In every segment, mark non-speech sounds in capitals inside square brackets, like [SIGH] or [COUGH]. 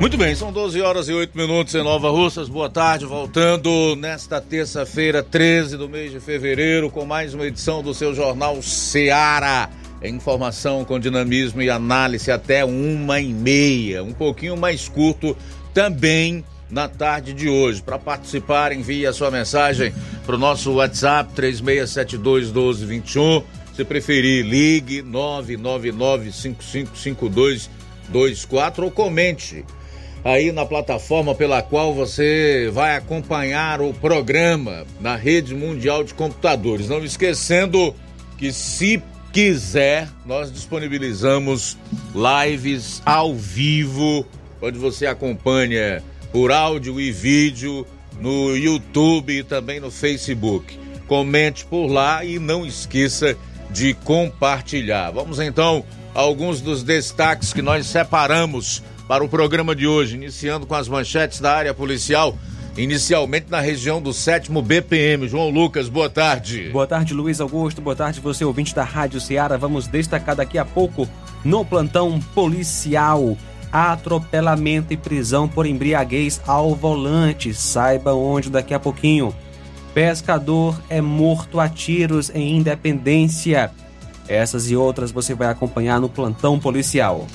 Muito bem, são 12 horas e 8 minutos em Nova Russas. Boa tarde, voltando nesta terça-feira, 13 do mês de fevereiro, com mais uma edição do seu jornal Seara. Informação com dinamismo e análise até uma e meia, um pouquinho mais curto também na tarde de hoje. Para participar, envie a sua mensagem para o nosso WhatsApp 3672 1221. Se preferir, ligue 999 555224 ou comente aí na plataforma pela qual você vai acompanhar o programa na rede mundial de computadores. Não esquecendo que se quiser, nós disponibilizamos lives ao vivo, onde você acompanha por áudio e vídeo no YouTube e também no Facebook. Comente por lá e não esqueça de compartilhar. Vamos então a alguns dos destaques que nós separamos para o programa de hoje, iniciando com as manchetes da área policial. Inicialmente na região do 7 BPM. João Lucas, boa tarde. Boa tarde, Luiz Augusto. Boa tarde, você ouvinte da Rádio Ceará. Vamos destacar daqui a pouco no plantão policial. Atropelamento e prisão por embriaguez ao volante. Saiba onde daqui a pouquinho. Pescador é morto a tiros em Independência. Essas e outras você vai acompanhar no plantão policial.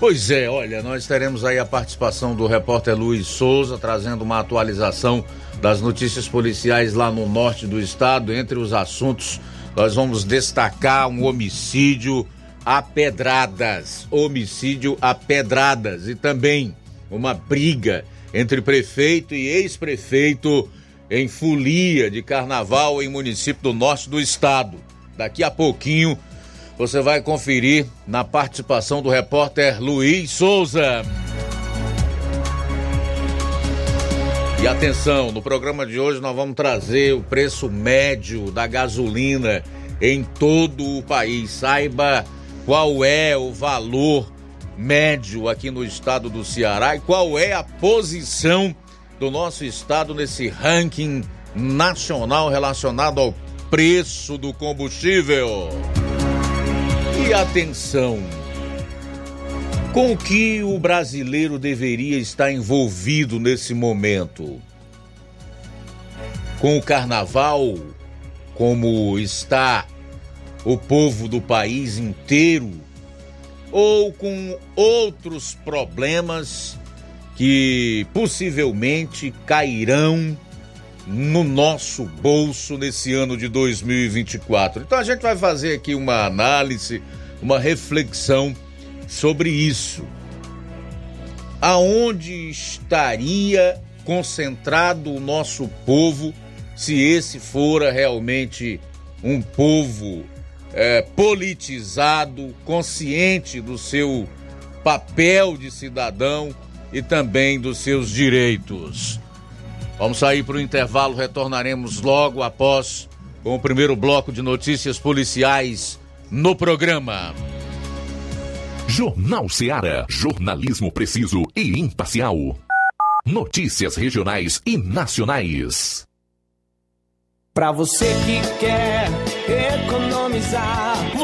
Pois é, olha, nós teremos aí a participação do repórter Luiz Souza trazendo uma atualização das notícias policiais lá no norte do estado. Entre os assuntos, nós vamos destacar um homicídio a pedradas, homicídio a pedradas e também uma briga entre prefeito e ex-prefeito em folia de carnaval em município do norte do estado. Daqui a pouquinho você vai conferir na participação do repórter Luiz Souza. E atenção, no programa de hoje nós vamos trazer o preço médio da gasolina em todo o país. Saiba qual é o valor médio aqui no estado do Ceará e qual é a posição do nosso estado nesse ranking nacional relacionado ao preço do combustível. Atenção! Com o que o brasileiro deveria estar envolvido nesse momento? Com o carnaval, como está o povo do país inteiro? Ou com outros problemas que possivelmente cairão no nosso bolso nesse ano de 2024. Então a gente vai fazer aqui uma análise, uma reflexão sobre isso. Aonde estaria concentrado o nosso povo se esse fora realmente um povo é, politizado, consciente do seu papel de cidadão e também dos seus direitos? Vamos sair para o intervalo, retornaremos logo após com o primeiro bloco de notícias policiais no programa. Jornal Seara. Jornalismo preciso e imparcial. Notícias regionais e nacionais. Para você que quer economizar.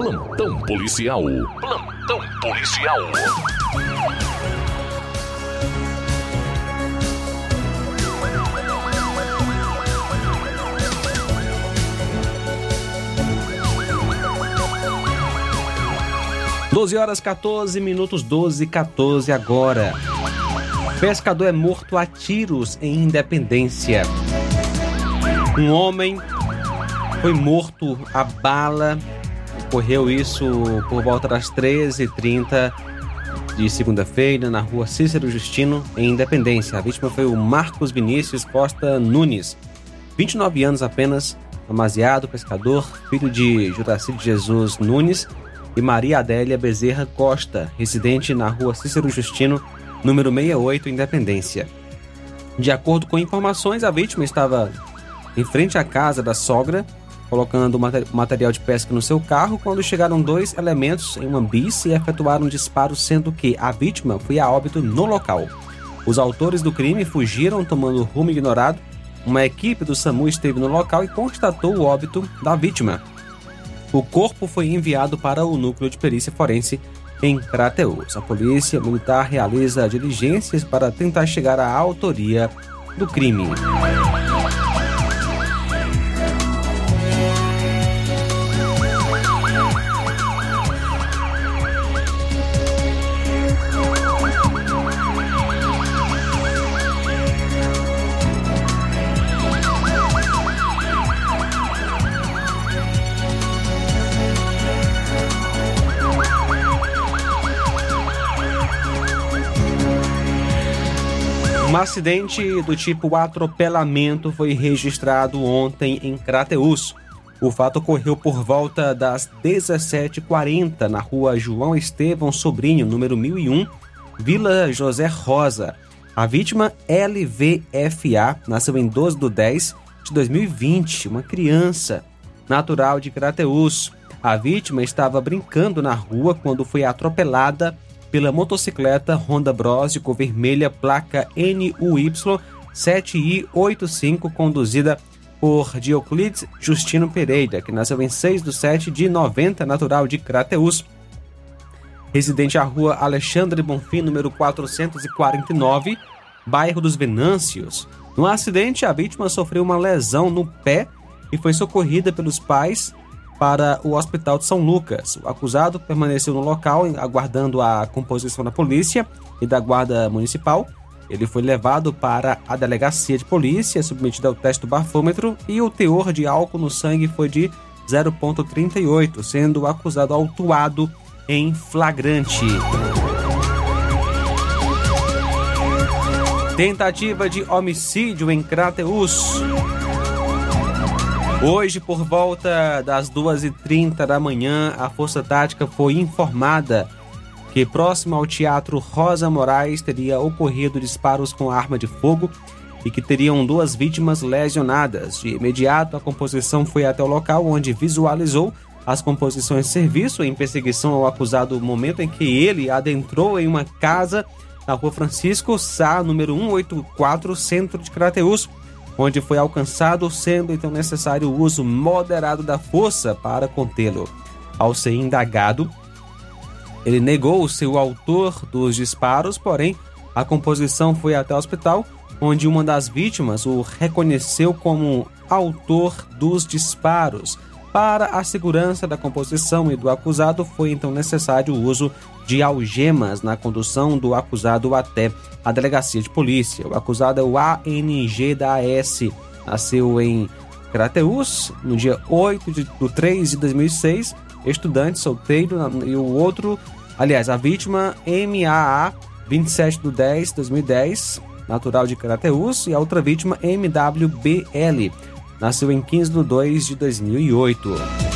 Plantão policial. Plantão policial. Doze horas 14 minutos 12 14 agora. Pescador é morto a tiros em Independência. Um homem foi morto a bala Ocorreu isso por volta das 13h30 de segunda-feira na rua Cícero Justino, em Independência. A vítima foi o Marcos Vinícius Costa Nunes, 29 anos apenas, amaziado, pescador, filho de Juraci de Jesus Nunes e Maria Adélia Bezerra Costa, residente na rua Cícero Justino, número 68, Independência. De acordo com informações, a vítima estava em frente à casa da sogra colocando material de pesca no seu carro quando chegaram dois elementos em uma bis e efetuaram um disparo, sendo que a vítima foi a óbito no local. Os autores do crime fugiram tomando rumo ignorado. Uma equipe do SAMU esteve no local e constatou o óbito da vítima. O corpo foi enviado para o núcleo de perícia forense em Crateus. A polícia militar realiza diligências para tentar chegar à autoria do crime. Acidente do tipo atropelamento foi registrado ontem em Crateus. O fato ocorreu por volta das 17h40 na rua João Estevão Sobrinho, número 1001, Vila José Rosa. A vítima, LVFA, nasceu em 12 de 10 de 2020, uma criança natural de Crateus. A vítima estava brincando na rua quando foi atropelada pela motocicleta Honda Bros de cor vermelha, placa NUY 7I85, conduzida por Dioclides Justino Pereira, que nasceu em 6 de 7 de 90, natural de Crateus. Residente à rua Alexandre Bonfim, número 449, bairro dos Venâncios. No acidente, a vítima sofreu uma lesão no pé e foi socorrida pelos pais para o Hospital de São Lucas. O acusado permaneceu no local aguardando a composição da polícia e da guarda municipal. Ele foi levado para a delegacia de polícia, submetido ao teste do bafômetro e o teor de álcool no sangue foi de 0,38, sendo o acusado autuado em flagrante. Tentativa de homicídio em Crateus. Hoje, por volta das 2h30 da manhã, a Força Tática foi informada que próximo ao Teatro Rosa Moraes teria ocorrido disparos com arma de fogo e que teriam duas vítimas lesionadas. De imediato, a composição foi até o local onde visualizou as composições de serviço em perseguição ao acusado no momento em que ele adentrou em uma casa na rua Francisco Sá, número 184, centro de Crateus onde foi alcançado, sendo então necessário o uso moderado da força para contê-lo. Ao ser indagado, ele negou ser o autor dos disparos, porém, a composição foi até o hospital, onde uma das vítimas o reconheceu como autor dos disparos. Para a segurança da composição e do acusado, foi então necessário o uso de algemas na condução do acusado até a delegacia de polícia. O acusado é o ANG da AS, nasceu em Crateus no dia 8 de 3 de 2006, estudante solteiro, e o outro, aliás, a vítima MAA, 27 de 10 de 2010, natural de Crateus, e a outra vítima MWBL, nasceu em 15 de 2 de 2008.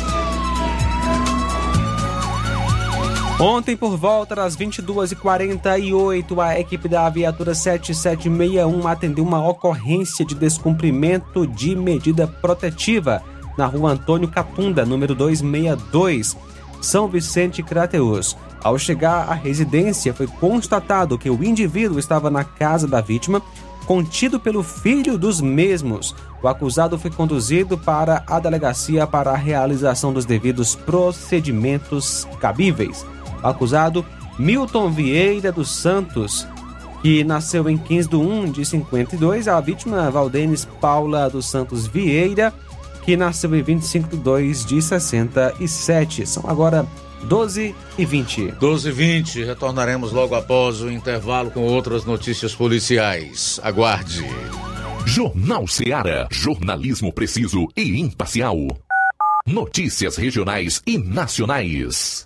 Ontem, por volta das 22h48, a equipe da viatura 7761 atendeu uma ocorrência de descumprimento de medida protetiva na rua Antônio Catunda, número 262, São Vicente Crateus. Ao chegar à residência, foi constatado que o indivíduo estava na casa da vítima, contido pelo filho dos mesmos. O acusado foi conduzido para a delegacia para a realização dos devidos procedimentos cabíveis. O acusado, Milton Vieira dos Santos, que nasceu em 15 de 1 de 52, a vítima Valdenes Paula dos Santos Vieira, que nasceu em 25 de 2 de 67. São agora 12 e 20. 12 e 20, retornaremos logo após o intervalo com outras notícias policiais. Aguarde. Jornal Seara. Jornalismo preciso e imparcial. Notícias regionais e nacionais.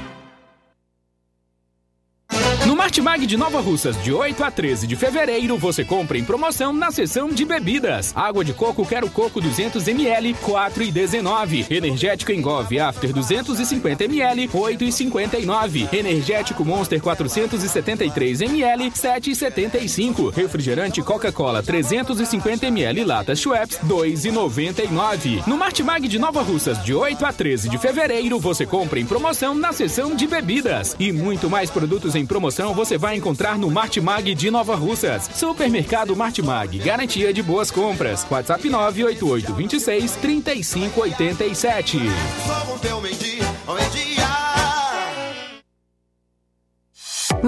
No Martimag de Nova Russas, de 8 a 13 de fevereiro, você compra em promoção na seção de bebidas. Água de coco Quero Coco 200ml, 4,19. Energético Engove After 250ml, 8,59. Energético Monster 473ml, 7,75. Refrigerante Coca-Cola 350ml Lata Schweppes, 2,99. No Martimag de Nova Russas, de 8 a 13 de fevereiro, você compra em promoção na seção de bebidas. E muito mais produtos em promoção você vai encontrar no Martimag de Nova Russas. Supermercado Martimag, garantia de boas compras. WhatsApp 988 26 3587.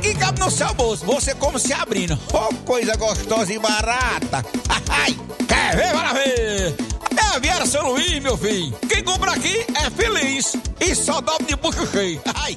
que cabe no seu bolso. Você como se abrindo. Oh, coisa gostosa e barata. [LAUGHS] Ai, quer ver? Bora ver! É a Viara São Luís, meu filho. Quem compra aqui é feliz e só dobra de bucho cheio. [LAUGHS] Ai!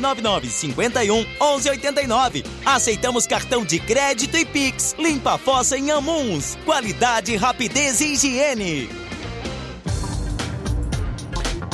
999 51 1189. Aceitamos cartão de crédito e Pix. Limpa a fossa em Amuns. Qualidade, rapidez e higiene.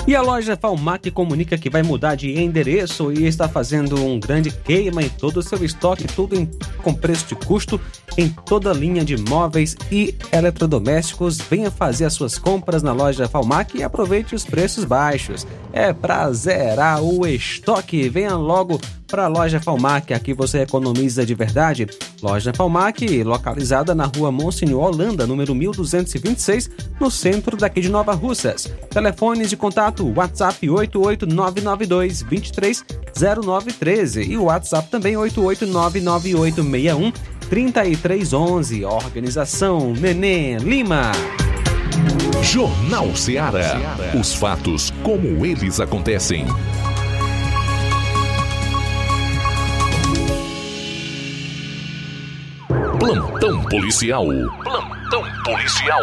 E a loja Falmac comunica que vai mudar de endereço e está fazendo um grande queima em todo o seu estoque, tudo em, com preço de custo em toda a linha de móveis e eletrodomésticos. Venha fazer as suas compras na loja Falmac e aproveite os preços baixos. É pra zerar o estoque. Venha logo para a loja Falmac, aqui você economiza de verdade. Loja Falmac, localizada na rua Monsenhor Holanda, número 1226, no centro daqui de Nova Russas. Telefones de contato: WhatsApp 88992 230913 e WhatsApp também 8899861 3311. Organização Neném Lima. Jornal Ceará. Os fatos como eles acontecem. Plantão policial. Plantão policial.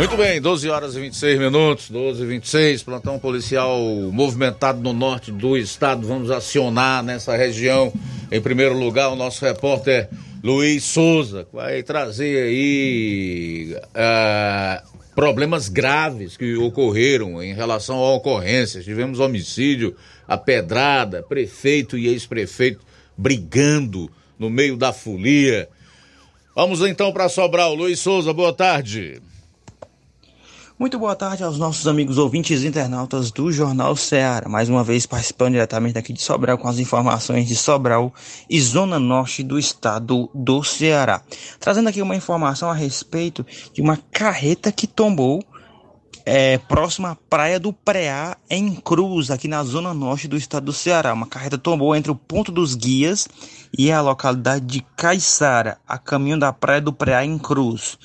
Muito bem, 12 horas e 26 minutos, 12 e 26, plantão policial movimentado no norte do estado. Vamos acionar nessa região, em primeiro lugar, o nosso repórter Luiz Souza, que vai trazer aí uh, problemas graves que ocorreram em relação a ocorrências. Tivemos homicídio, a pedrada, prefeito e ex-prefeito brigando no meio da folia. Vamos então para Sobral. Luiz Souza, boa tarde. Muito boa tarde aos nossos amigos ouvintes internautas do Jornal Ceará. Mais uma vez participando diretamente aqui de Sobral com as informações de Sobral e Zona Norte do estado do Ceará. Trazendo aqui uma informação a respeito de uma carreta que tombou é, próxima à praia do Preá, em Cruz, aqui na zona norte do estado do Ceará. Uma carreta tombou entre o ponto dos guias e a localidade de Caiçara, a caminho da praia do Preá, em Cruz.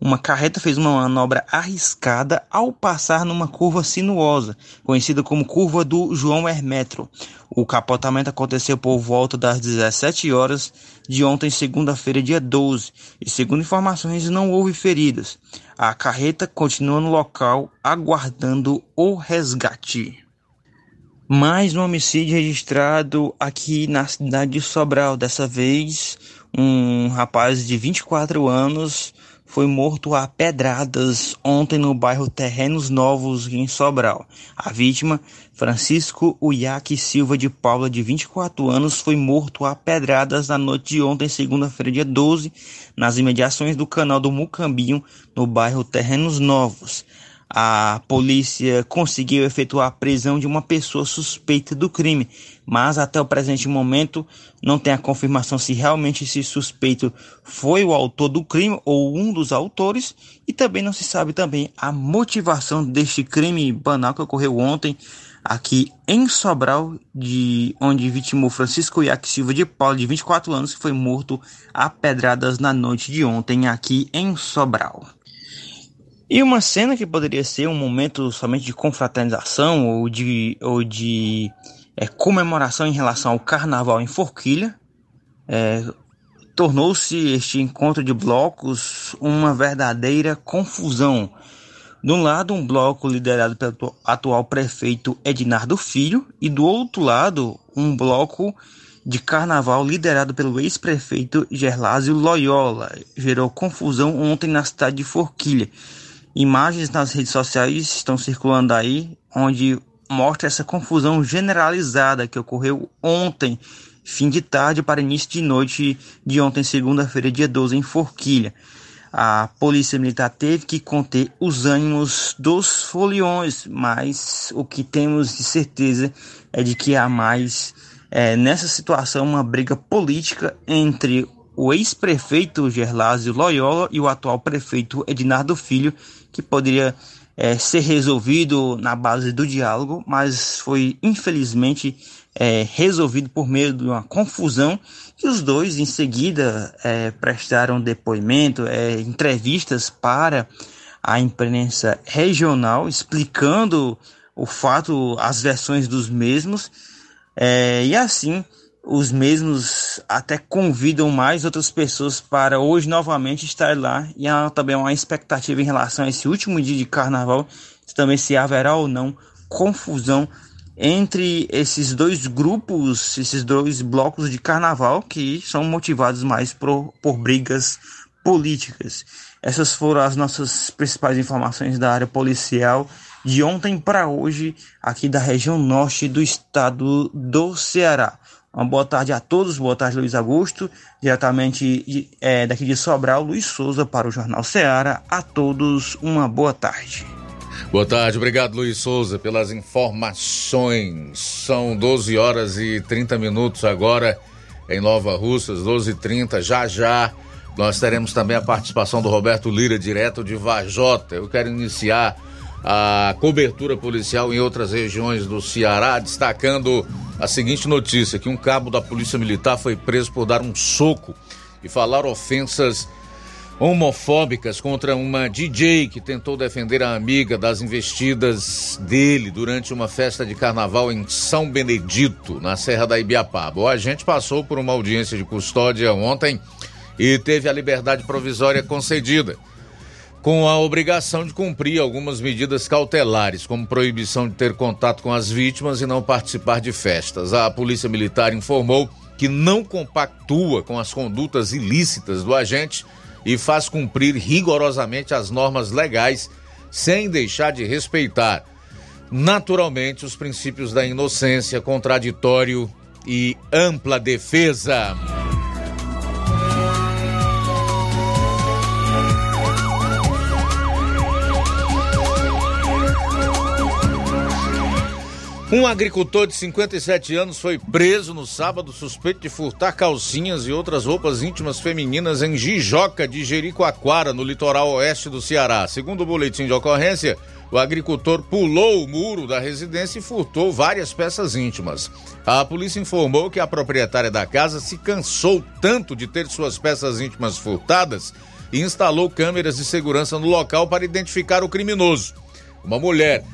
Uma carreta fez uma manobra arriscada ao passar numa curva sinuosa, conhecida como curva do João Hermetro. O capotamento aconteceu por volta das 17 horas de ontem, segunda-feira, dia 12, e segundo informações não houve feridos. A carreta continua no local aguardando o resgate. Mais um homicídio registrado aqui na cidade de Sobral. Dessa vez, um rapaz de 24 anos foi morto a pedradas ontem no bairro Terrenos Novos, em Sobral. A vítima, Francisco Uiaque Silva de Paula, de 24 anos, foi morto a pedradas na noite de ontem, segunda-feira, dia 12, nas imediações do canal do Mucambinho, no bairro Terrenos Novos a polícia conseguiu efetuar a prisão de uma pessoa suspeita do crime, mas até o presente momento não tem a confirmação se realmente esse suspeito foi o autor do crime ou um dos autores e também não se sabe também a motivação deste crime banal que ocorreu ontem aqui em Sobral, de onde vitimou Francisco Iac Silva de Paulo, de 24 anos, que foi morto a pedradas na noite de ontem aqui em Sobral. E uma cena que poderia ser um momento somente de confraternização ou de, ou de é, comemoração em relação ao carnaval em Forquilha, é, tornou-se este encontro de blocos uma verdadeira confusão. De um lado, um bloco liderado pelo atual prefeito Ednardo Filho, e do outro lado, um bloco de carnaval liderado pelo ex-prefeito Gerlásio Loyola. Gerou confusão ontem na cidade de Forquilha Imagens nas redes sociais estão circulando aí, onde mostra essa confusão generalizada que ocorreu ontem, fim de tarde para início de noite de ontem, segunda-feira, dia 12, em Forquilha. A polícia militar teve que conter os ânimos dos foliões, mas o que temos de certeza é de que há mais é, nessa situação uma briga política entre o ex-prefeito Gerlásio Loyola e o atual prefeito Ednardo Filho, que poderia é, ser resolvido na base do diálogo, mas foi infelizmente é, resolvido por meio de uma confusão e os dois em seguida é, prestaram depoimento, é, entrevistas para a imprensa regional explicando o fato, as versões dos mesmos é, e assim os mesmos até convidam mais outras pessoas para hoje novamente estar lá e há também uma expectativa em relação a esse último dia de carnaval, também se haverá ou não confusão entre esses dois grupos, esses dois blocos de carnaval que são motivados mais por, por brigas políticas. Essas foram as nossas principais informações da área policial de ontem para hoje, aqui da região norte do estado do Ceará. Uma boa tarde a todos, boa tarde Luiz Augusto, diretamente é, daqui de Sobral, Luiz Souza para o Jornal Ceará. A todos uma boa tarde. Boa tarde, obrigado Luiz Souza pelas informações. São 12 horas e 30 minutos agora em Nova Russas, 12 e 30 já já. Nós teremos também a participação do Roberto Lira, direto de Vajota. Eu quero iniciar a cobertura policial em outras regiões do Ceará, destacando a seguinte notícia: que um cabo da Polícia Militar foi preso por dar um soco e falar ofensas homofóbicas contra uma DJ que tentou defender a amiga das investidas dele durante uma festa de carnaval em São Benedito, na Serra da Ibiapaba. O agente passou por uma audiência de custódia ontem e teve a liberdade provisória concedida com a obrigação de cumprir algumas medidas cautelares, como proibição de ter contato com as vítimas e não participar de festas. A Polícia Militar informou que não compactua com as condutas ilícitas do agente e faz cumprir rigorosamente as normas legais, sem deixar de respeitar, naturalmente, os princípios da inocência, contraditório e ampla defesa. Um agricultor de 57 anos foi preso no sábado suspeito de furtar calcinhas e outras roupas íntimas femininas em Jijoca de Jericoacoara, no litoral oeste do Ceará. Segundo o boletim de ocorrência, o agricultor pulou o muro da residência e furtou várias peças íntimas. A polícia informou que a proprietária da casa se cansou tanto de ter suas peças íntimas furtadas e instalou câmeras de segurança no local para identificar o criminoso. Uma mulher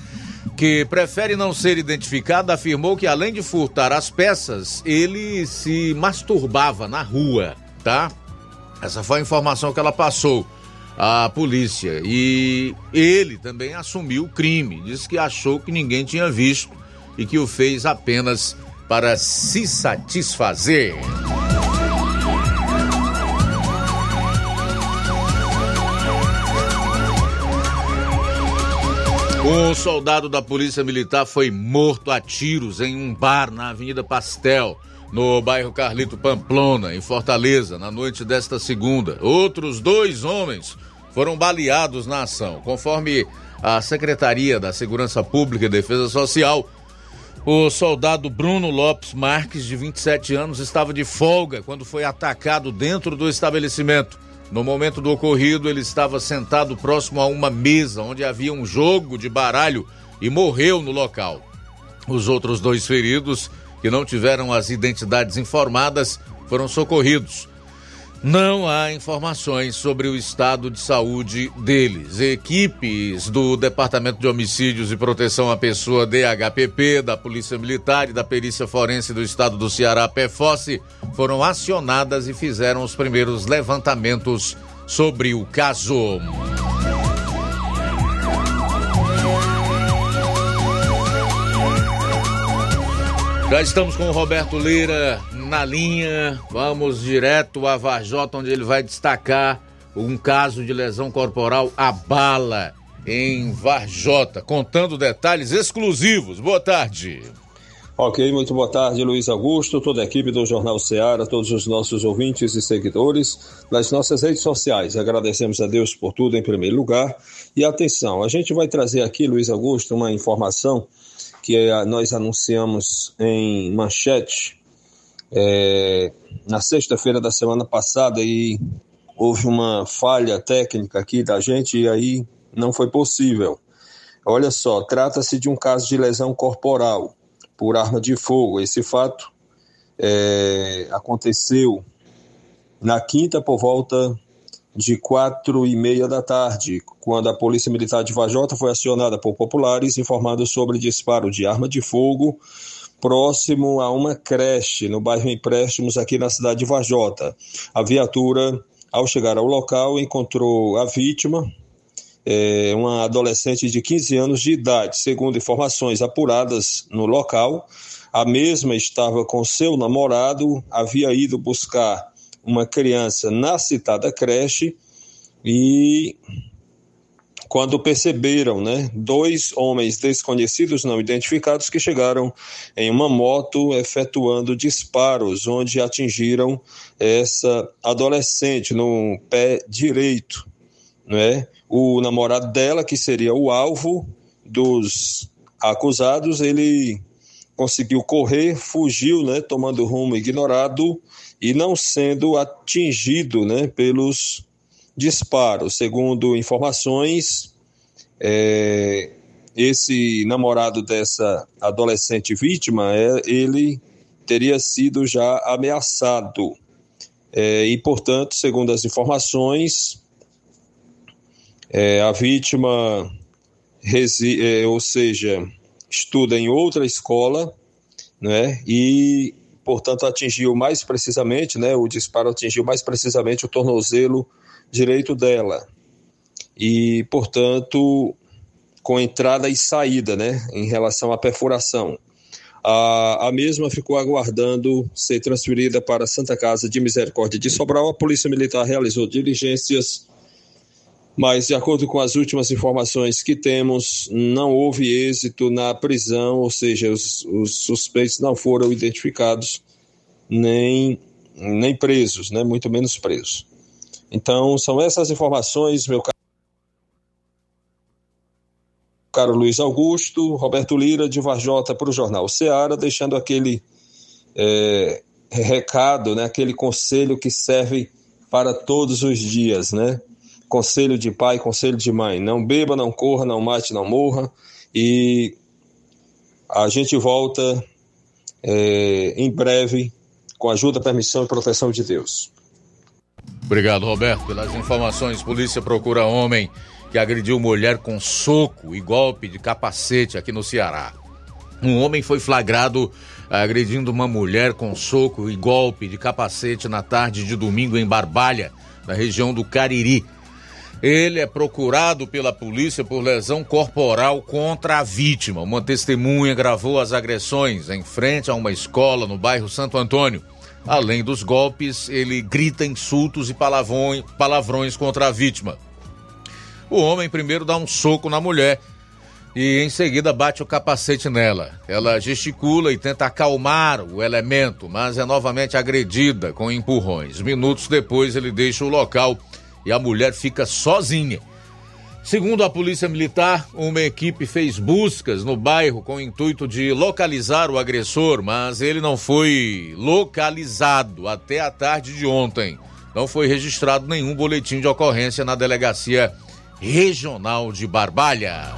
que prefere não ser identificado, afirmou que além de furtar as peças, ele se masturbava na rua, tá? Essa foi a informação que ela passou à polícia. E ele também assumiu o crime, disse que achou que ninguém tinha visto e que o fez apenas para se satisfazer. Um soldado da Polícia Militar foi morto a tiros em um bar na Avenida Pastel, no bairro Carlito Pamplona, em Fortaleza, na noite desta segunda. Outros dois homens foram baleados na ação. Conforme a Secretaria da Segurança Pública e Defesa Social, o soldado Bruno Lopes Marques, de 27 anos, estava de folga quando foi atacado dentro do estabelecimento. No momento do ocorrido, ele estava sentado próximo a uma mesa onde havia um jogo de baralho e morreu no local. Os outros dois feridos, que não tiveram as identidades informadas, foram socorridos. Não há informações sobre o estado de saúde deles. Equipes do Departamento de Homicídios e Proteção à Pessoa DHPP, da Polícia Militar e da Perícia Forense do Estado do Ceará, PFOSSE, foram acionadas e fizeram os primeiros levantamentos sobre o caso. Já estamos com o Roberto Lira na linha. Vamos direto a Varjota, onde ele vai destacar um caso de lesão corporal à bala em Varjota, contando detalhes exclusivos. Boa tarde. Ok, muito boa tarde, Luiz Augusto, toda a equipe do Jornal Ceará, todos os nossos ouvintes e seguidores nas nossas redes sociais. Agradecemos a Deus por tudo em primeiro lugar. E atenção, a gente vai trazer aqui, Luiz Augusto, uma informação que é, nós anunciamos em manchete é, na sexta-feira da semana passada e houve uma falha técnica aqui da gente e aí não foi possível. Olha só, trata-se de um caso de lesão corporal por arma de fogo. Esse fato é, aconteceu na quinta por volta de quatro e meia da tarde, quando a Polícia Militar de Vajota foi acionada por populares informando sobre disparo de arma de fogo próximo a uma creche no bairro Empréstimos aqui na cidade de Vajota. A viatura, ao chegar ao local, encontrou a vítima, é, uma adolescente de 15 anos de idade. Segundo informações apuradas no local, a mesma estava com seu namorado, havia ido buscar uma criança na citada creche e quando perceberam, né, dois homens desconhecidos não identificados que chegaram em uma moto efetuando disparos onde atingiram essa adolescente no pé direito, né? o namorado dela, que seria o alvo dos acusados, ele conseguiu correr, fugiu, né, tomando rumo ignorado e não sendo atingido, né, pelos disparos. Segundo informações, é, esse namorado dessa adolescente vítima, é, ele teria sido já ameaçado. É, e, portanto, segundo as informações, é, a vítima, é, ou seja, estuda em outra escola, né? E, portanto, atingiu mais precisamente, né? O disparo atingiu mais precisamente o tornozelo direito dela. E, portanto, com entrada e saída, né? Em relação à perfuração. A, a mesma ficou aguardando ser transferida para a Santa Casa de Misericórdia de Sobral. A Polícia Militar realizou diligências mas, de acordo com as últimas informações que temos, não houve êxito na prisão, ou seja, os, os suspeitos não foram identificados nem, nem presos, né? muito menos presos. Então, são essas informações, meu caro, caro Luiz Augusto, Roberto Lira, de Varjota, para o Jornal Seara, deixando aquele é, recado, né? aquele conselho que serve para todos os dias, né? conselho de pai, conselho de mãe. Não beba, não corra, não mate, não morra. E a gente volta é, em breve com ajuda, permissão e proteção de Deus. Obrigado, Roberto, pelas informações. Polícia procura homem que agrediu mulher com soco e golpe de capacete aqui no Ceará. Um homem foi flagrado agredindo uma mulher com soco e golpe de capacete na tarde de domingo em Barbalha, na região do Cariri. Ele é procurado pela polícia por lesão corporal contra a vítima. Uma testemunha gravou as agressões em frente a uma escola no bairro Santo Antônio. Além dos golpes, ele grita insultos e palavrões, contra a vítima. O homem primeiro dá um soco na mulher e em seguida bate o capacete nela. Ela gesticula e tenta acalmar o elemento, mas é novamente agredida com empurrões. Minutos depois, ele deixa o local e a mulher fica sozinha. Segundo a Polícia Militar, uma equipe fez buscas no bairro com o intuito de localizar o agressor, mas ele não foi localizado até a tarde de ontem. Não foi registrado nenhum boletim de ocorrência na delegacia regional de Barbalha.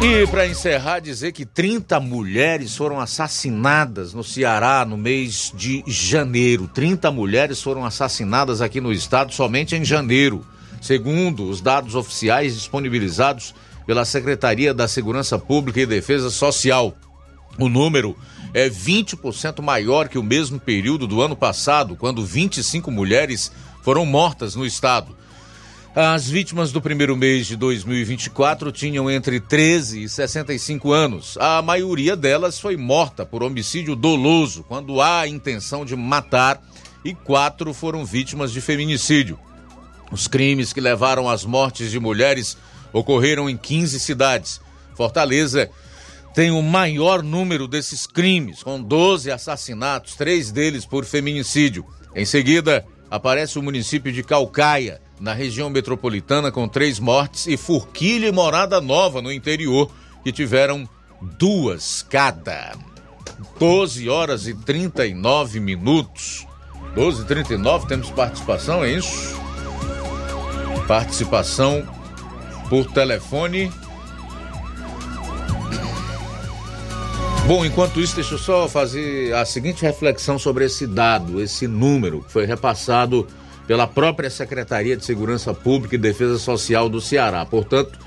E para encerrar, dizer que 30 mulheres foram assassinadas no Ceará no mês de janeiro. 30 mulheres foram assassinadas aqui no estado somente em janeiro, segundo os dados oficiais disponibilizados pela Secretaria da Segurança Pública e Defesa Social. O número é 20% maior que o mesmo período do ano passado, quando 25 mulheres foram mortas no estado. As vítimas do primeiro mês de 2024 tinham entre 13 e 65 anos. A maioria delas foi morta por homicídio doloso, quando há a intenção de matar, e quatro foram vítimas de feminicídio. Os crimes que levaram às mortes de mulheres ocorreram em 15 cidades. Fortaleza tem o maior número desses crimes, com 12 assassinatos, três deles por feminicídio. Em seguida, aparece o município de Calcaia, na região metropolitana, com três mortes, e Forquilha e Morada Nova, no interior, que tiveram duas cada. 12 horas e 39 minutos. 12 e 39, temos participação, é isso? Participação por telefone. Bom, enquanto isso, deixa eu só fazer a seguinte reflexão sobre esse dado, esse número que foi repassado pela própria Secretaria de Segurança Pública e Defesa Social do Ceará. Portanto,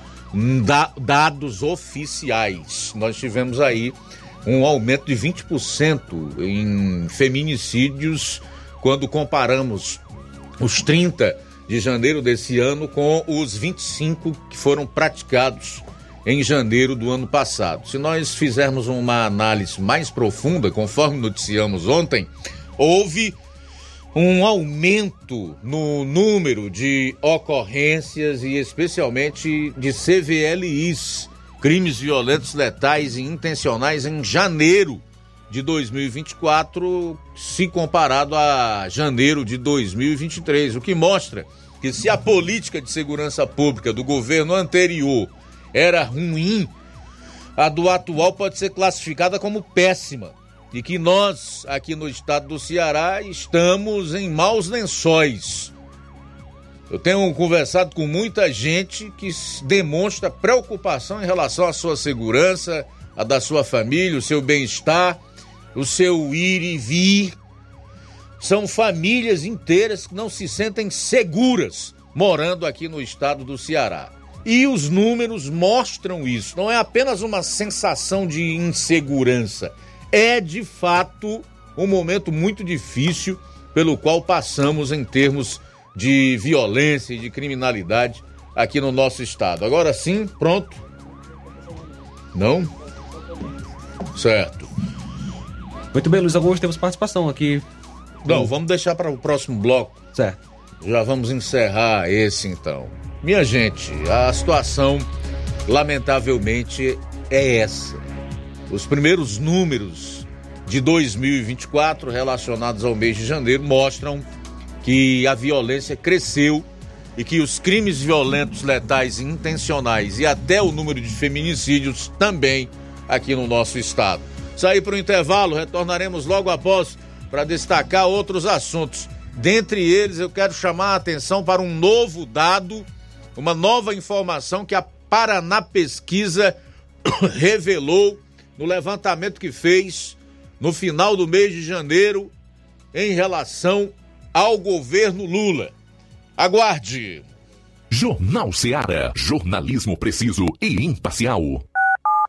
da, dados oficiais. Nós tivemos aí um aumento de 20% em feminicídios quando comparamos os 30 de janeiro desse ano com os 25 que foram praticados em janeiro do ano passado. Se nós fizermos uma análise mais profunda, conforme noticiamos ontem, houve um aumento no número de ocorrências e especialmente de CVLIs, crimes violentos letais e intencionais em janeiro de 2024, se comparado a janeiro de 2023, o que mostra que se a política de segurança pública do governo anterior era ruim, a do atual pode ser classificada como péssima e que nós, aqui no estado do Ceará, estamos em maus lençóis. Eu tenho conversado com muita gente que demonstra preocupação em relação à sua segurança, a da sua família, o seu bem-estar, o seu ir e vir. São famílias inteiras que não se sentem seguras morando aqui no estado do Ceará. E os números mostram isso. Não é apenas uma sensação de insegurança é de fato um momento muito difícil pelo qual passamos em termos de violência e de criminalidade aqui no nosso estado. Agora sim, pronto. Não? Certo. Muito bem, Luiz Augusto, temos participação aqui. Não, vamos deixar para o próximo bloco. Certo. Já vamos encerrar esse então. Minha gente, a situação lamentavelmente é essa. Os primeiros números de 2024 relacionados ao mês de janeiro mostram que a violência cresceu e que os crimes violentos, letais e intencionais e até o número de feminicídios também aqui no nosso estado. Sair para o intervalo, retornaremos logo após para destacar outros assuntos. Dentre eles, eu quero chamar a atenção para um novo dado, uma nova informação que a Paraná Pesquisa [COUGHS] revelou no levantamento que fez no final do mês de janeiro em relação ao governo Lula. Aguarde! Jornal Seara. Jornalismo preciso e imparcial.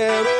Qualidade,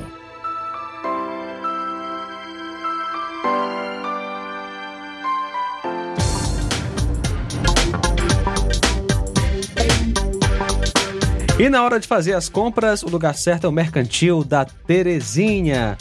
E na hora de fazer as compras, o lugar certo é o Mercantil da Terezinha.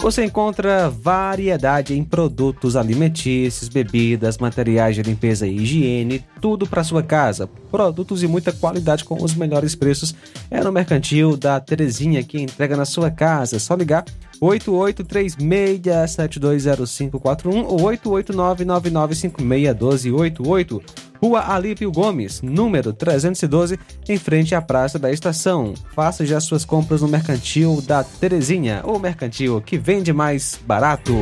Você encontra variedade em produtos alimentícios, bebidas, materiais de limpeza e higiene, tudo para sua casa. Produtos de muita qualidade com os melhores preços. É no Mercantil da Terezinha que entrega na sua casa. É só ligar 8836720541 ou 88999561288. Rua Alípio Gomes, número 312, em frente à Praça da Estação. Faça já suas compras no Mercantil da Terezinha, o mercantil que vende mais barato.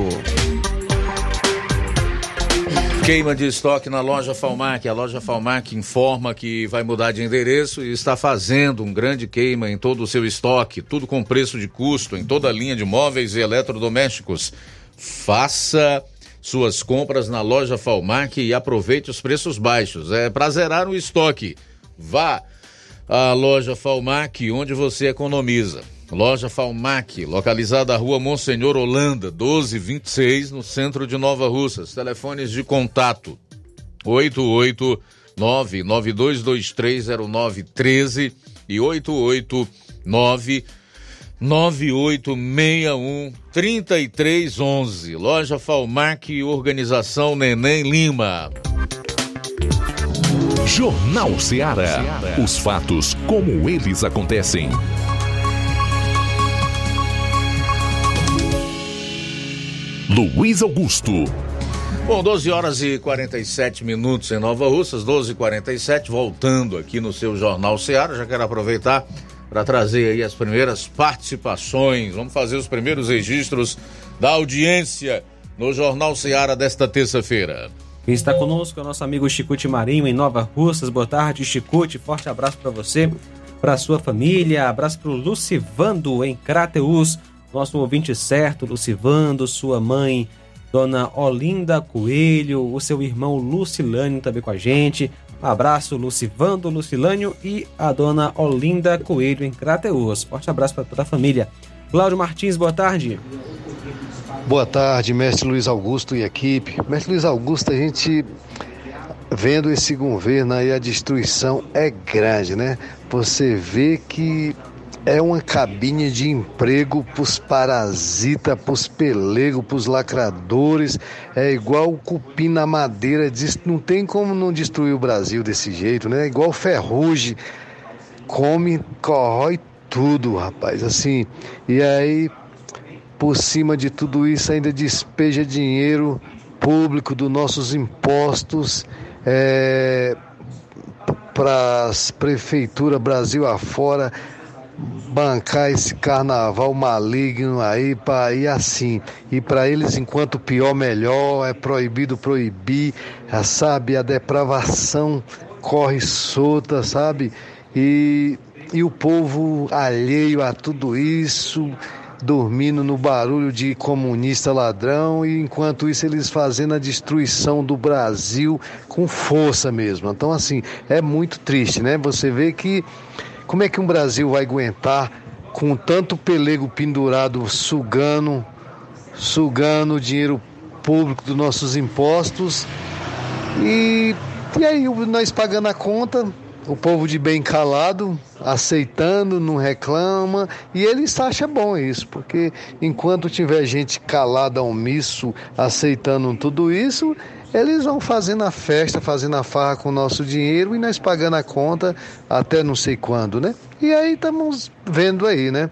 Queima de estoque na loja Falmac. A loja Falmac informa que vai mudar de endereço e está fazendo um grande queima em todo o seu estoque, tudo com preço de custo, em toda a linha de móveis e eletrodomésticos. Faça suas compras na loja Falmac e aproveite os preços baixos. É para zerar o estoque. Vá à loja Falmac, onde você economiza. Loja Falmac, localizada na rua Monsenhor Holanda, 1226, no centro de Nova Russas. Telefones de contato: 889-92230913 e 889 9861 3311. Loja Falmac, Organização Neném Lima. Jornal Ceará. Os fatos como eles acontecem. Luiz Augusto. Bom, 12 horas e 47 minutos em Nova Russas, 12 e 47 voltando aqui no seu Jornal Ceará. Já quero aproveitar para trazer aí as primeiras participações. Vamos fazer os primeiros registros da audiência no Jornal Ceará desta terça-feira. Está conosco é o nosso amigo Chicute Marinho, em Nova Russas. Boa tarde, Chicute. Forte abraço para você, para sua família. Abraço para o Lucivando, em Crateus. Nosso ouvinte certo, Lucivando, sua mãe, Dona Olinda Coelho, o seu irmão Lucilânio também com a gente. Abraço, Lucivando, Lucilânio e a dona Olinda Coelho em Crateus. Forte abraço para toda a família. Cláudio Martins, boa tarde. Boa tarde, mestre Luiz Augusto e equipe. Mestre Luiz Augusto, a gente vendo esse governo aí, a destruição é grande, né? Você vê que é uma cabine de emprego para os parasitas, para os pelegos, para os lacradores. É igual o cupim na madeira. Não tem como não destruir o Brasil desse jeito, né? É igual ferrugem. Come, corrói tudo, rapaz. Assim, e aí, por cima de tudo isso, ainda despeja dinheiro público dos nossos impostos. É, para as prefeituras Brasil afora bancar esse carnaval maligno aí para ir assim. E para eles, enquanto pior, melhor, é proibido proibir, já sabe? A depravação corre solta, sabe? E, e o povo alheio a tudo isso, dormindo no barulho de comunista ladrão, e enquanto isso eles fazendo a destruição do Brasil com força mesmo. Então, assim, é muito triste, né? Você vê que como é que um Brasil vai aguentar com tanto pelego pendurado sugando, sugando o dinheiro público dos nossos impostos? E, e aí nós pagando a conta, o povo de bem calado, aceitando, não reclama, e eles acham bom isso, porque enquanto tiver gente calada, omisso, aceitando tudo isso, eles vão fazendo a festa, fazendo a farra com o nosso dinheiro e nós pagando a conta até não sei quando, né? E aí estamos vendo aí, né?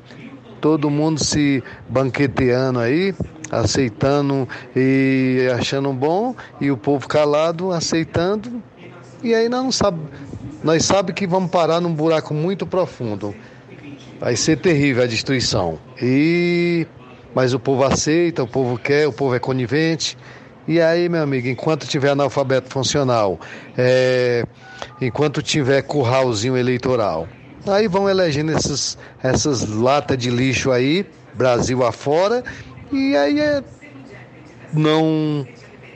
Todo mundo se banqueteando aí, aceitando e achando bom, e o povo calado aceitando. E aí nós não sabe, nós sabe que vamos parar num buraco muito profundo. Vai ser terrível a destruição. E mas o povo aceita, o povo quer, o povo é conivente. E aí, meu amigo, enquanto tiver analfabeto funcional, é, enquanto tiver curralzinho eleitoral, aí vão elegendo essas, essas latas de lixo aí, Brasil afora, e aí é, não,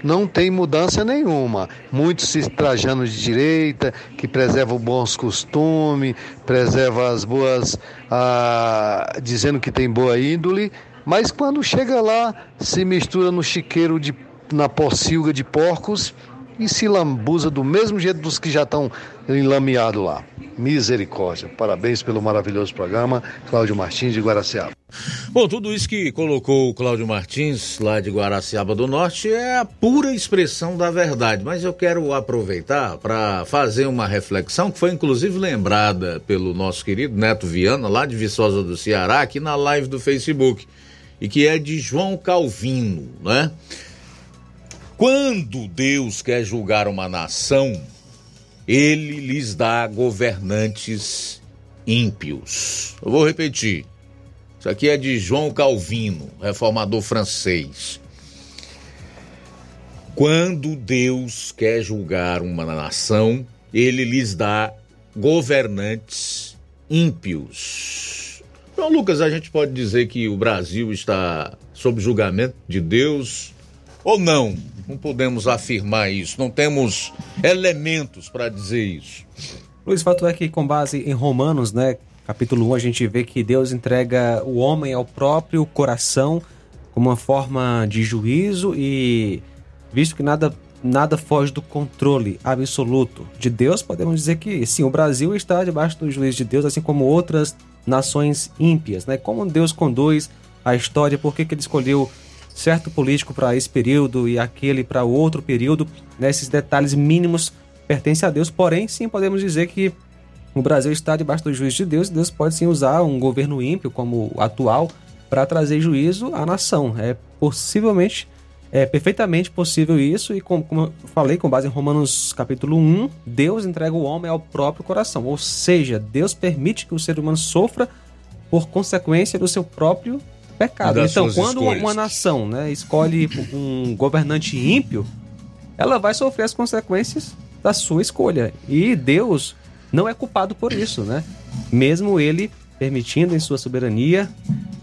não tem mudança nenhuma. Muitos se trajando de direita, que preservam bons costumes, preserva as boas, ah, dizendo que tem boa índole, mas quando chega lá, se mistura no chiqueiro de na pocilga de porcos e se lambuza do mesmo jeito dos que já estão enlameados lá. Misericórdia. Parabéns pelo maravilhoso programa, Cláudio Martins de Guaraciaba. Bom, tudo isso que colocou o Cláudio Martins, lá de Guaraciaba do Norte, é a pura expressão da verdade. Mas eu quero aproveitar para fazer uma reflexão que foi inclusive lembrada pelo nosso querido Neto Viana, lá de Viçosa do Ceará, aqui na live do Facebook, e que é de João Calvino, né? Quando Deus quer julgar uma nação, ele lhes dá governantes ímpios. Eu vou repetir. Isso aqui é de João Calvino, reformador francês. Quando Deus quer julgar uma nação, ele lhes dá governantes ímpios. Então, Lucas, a gente pode dizer que o Brasil está sob julgamento de Deus ou não? Não podemos afirmar isso, não temos elementos para dizer isso. Luiz, fato é que com base em Romanos, né, capítulo 1, a gente vê que Deus entrega o homem ao próprio coração como uma forma de juízo e visto que nada nada foge do controle absoluto de Deus, podemos dizer que sim, o Brasil está debaixo do juízo de Deus, assim como outras nações ímpias, né? Como Deus conduz a história, por que, que ele escolheu certo político para esse período e aquele para outro período, né, detalhes mínimos pertence a Deus, porém, sim, podemos dizer que o Brasil está debaixo do juízo de Deus, e Deus pode sim usar um governo ímpio como o atual para trazer juízo à nação. É possivelmente, é perfeitamente possível isso, e como, como eu falei, com base em Romanos capítulo 1, Deus entrega o homem ao próprio coração, ou seja, Deus permite que o ser humano sofra por consequência do seu próprio pecado. Então, quando escolhas. uma nação né, escolhe um governante ímpio, ela vai sofrer as consequências da sua escolha. E Deus não é culpado por isso, né? Mesmo ele permitindo em sua soberania,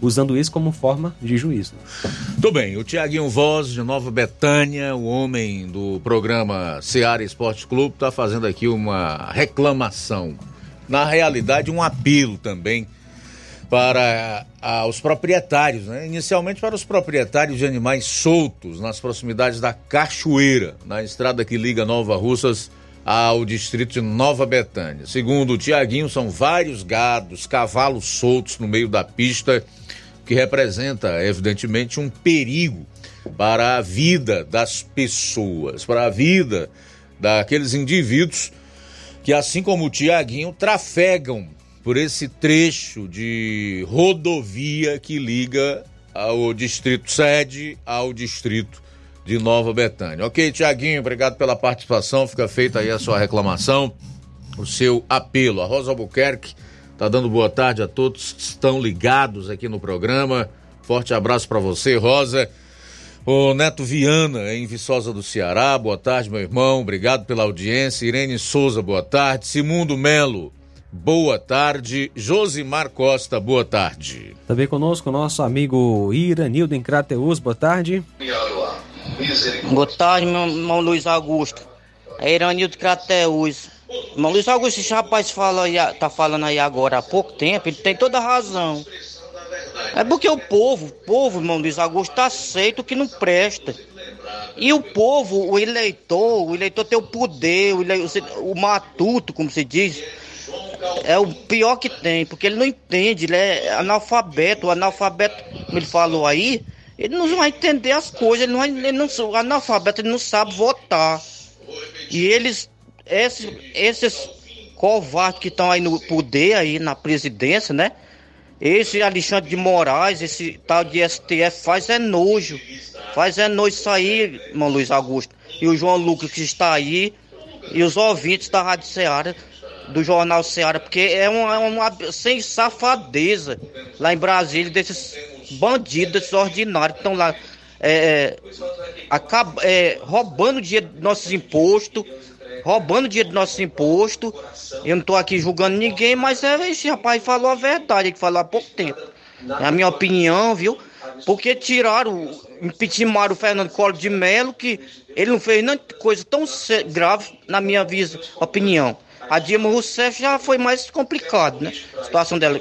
usando isso como forma de juízo. Tudo bem, o Tiaguinho Voz, de Nova Betânia, o homem do programa Seara Esporte Clube, está fazendo aqui uma reclamação. Na realidade, um apelo também para os proprietários, né? inicialmente para os proprietários de animais soltos nas proximidades da Cachoeira, na estrada que liga Nova Russas ao distrito de Nova Betânia. Segundo o Tiaguinho, são vários gados, cavalos soltos no meio da pista, que representa, evidentemente, um perigo para a vida das pessoas, para a vida daqueles indivíduos que, assim como o Tiaguinho, trafegam por esse trecho de rodovia que liga ao distrito sede ao distrito de Nova Betânia. Ok, Tiaguinho, obrigado pela participação. Fica feita aí a sua reclamação, o seu apelo. A Rosa Albuquerque está dando boa tarde a todos que estão ligados aqui no programa. Forte abraço para você, Rosa. O Neto Viana, em Viçosa do Ceará, boa tarde, meu irmão. Obrigado pela audiência. Irene Souza, boa tarde. Simundo Melo, boa tarde. Josimar Costa, boa tarde. Também conosco o nosso amigo Iranildo em Crateus, boa tarde. Boa tarde, meu irmão Luiz Augusto. É Iranildo Crateus. Irmão Luiz Augusto, esse rapaz fala aí, tá falando aí agora há pouco tempo, ele tem toda a razão. É porque o povo, o povo, irmão Luiz Augusto, tá aceito que não presta. E o povo, o eleitor, o eleitor tem o poder, o, eleitor, o matuto, como se diz, é o pior que tem, porque ele não entende, ele é analfabeto. O analfabeto, como ele falou aí, ele não vai entender as coisas, ele não, ele não o analfabeto, ele não sabe votar. E eles, esses, esses covardes que estão aí no poder, aí na presidência, né? Esse Alexandre de Moraes, esse tal de STF, faz é nojo. Faz é nojo isso aí, irmão Luiz Augusto. E o João Lucas que está aí, e os ouvintes da Rádio Ceará, do Jornal Ceará, porque é uma, é uma sem safadeza lá em Brasília, desses bandidos, desses ordinários que estão lá é, é, acaba, é, roubando dinheiro dos nossos impostos, roubando dinheiro dos nossos impostos. Eu não estou aqui julgando ninguém, mas é, esse rapaz falou a verdade, ele falou há pouco tempo. É a minha opinião, viu? Porque tiraram, impeachment o Fernando Collor de Mello, que ele não fez nem coisa tão grave, na minha opinião. A Dilma Rousseff já foi mais complicado, né? A situação dela.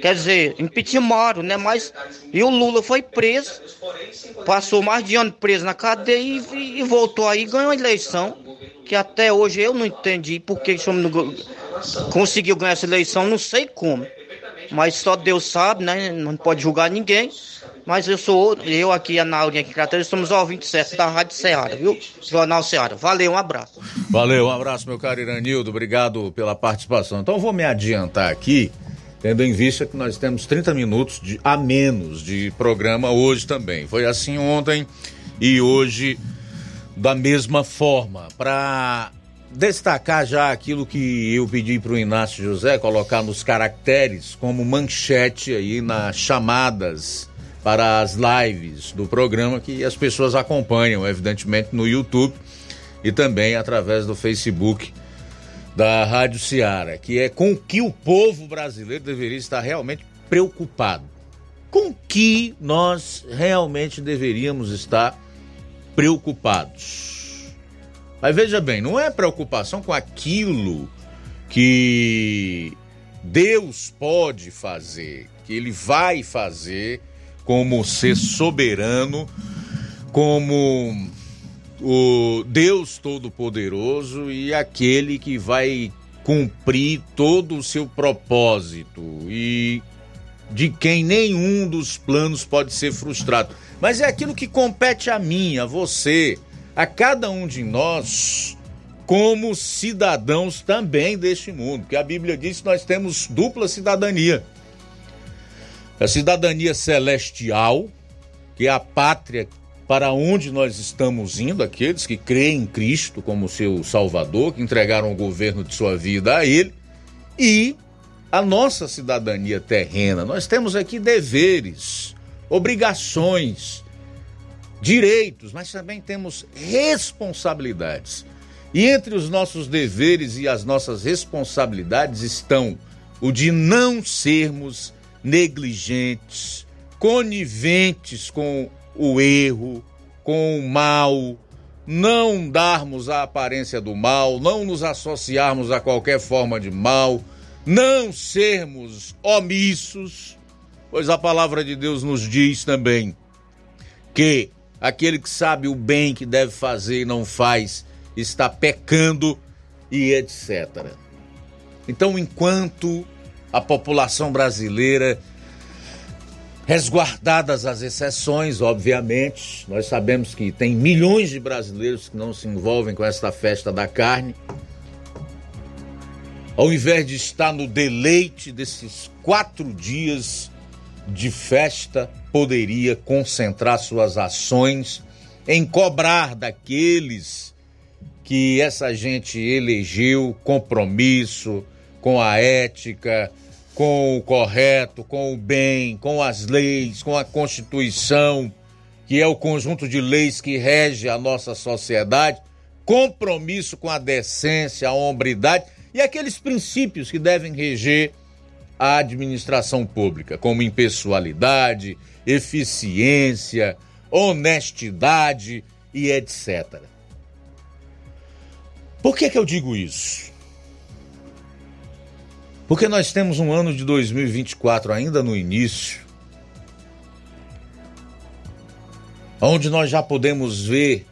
Quer dizer, impeachment, né? Mas. E o Lula foi preso, passou mais de ano preso na cadeia e, e voltou aí e ganhou a eleição. Que até hoje eu não entendi por que não conseguiu ganhar essa eleição, não sei como. Mas só Deus sabe, né? Não pode julgar ninguém. Mas eu sou, eu aqui, a Naurinha aqui, Crateira, somos ouvintes certos da Rádio Ceará, viu? Jornal Ceará. Valeu, um abraço. Valeu, um abraço, meu caro Iranildo. Obrigado pela participação. Então, vou me adiantar aqui, tendo em vista que nós temos 30 minutos de, a menos de programa hoje também. Foi assim ontem e hoje da mesma forma. Para destacar já aquilo que eu pedi para o Inácio José colocar nos caracteres como manchete aí nas chamadas para as lives do programa que as pessoas acompanham, evidentemente, no YouTube e também através do Facebook da Rádio Ceará, que é com que o povo brasileiro deveria estar realmente preocupado. Com que nós realmente deveríamos estar preocupados. Mas veja bem, não é preocupação com aquilo que Deus pode fazer, que Ele vai fazer como ser soberano, como o Deus Todo-Poderoso e aquele que vai cumprir todo o seu propósito. E de quem nenhum dos planos pode ser frustrado. Mas é aquilo que compete a mim, a você, a cada um de nós, como cidadãos também deste mundo, porque a Bíblia diz que nós temos dupla cidadania a cidadania celestial, que é a pátria para onde nós estamos indo, aqueles que creem em Cristo como seu Salvador, que entregaram o governo de sua vida a Ele, e a nossa cidadania terrena. Nós temos aqui deveres, obrigações, direitos, mas também temos responsabilidades. E entre os nossos deveres e as nossas responsabilidades estão o de não sermos negligentes, coniventes com o erro, com o mal, não darmos a aparência do mal, não nos associarmos a qualquer forma de mal, não sermos omissos, pois a palavra de Deus nos diz também que aquele que sabe o bem que deve fazer e não faz está pecando e etc. Então, enquanto a população brasileira, resguardadas as exceções, obviamente. Nós sabemos que tem milhões de brasileiros que não se envolvem com esta festa da carne. Ao invés de estar no deleite desses quatro dias de festa, poderia concentrar suas ações em cobrar daqueles que essa gente elegeu compromisso com a ética, com o correto, com o bem, com as leis, com a Constituição, que é o conjunto de leis que rege a nossa sociedade, compromisso com a decência, a hombridade e aqueles princípios que devem reger a administração pública, como impessoalidade, eficiência, honestidade e etc. Por que, que eu digo isso? Porque nós temos um ano de 2024 ainda no início, onde nós já podemos ver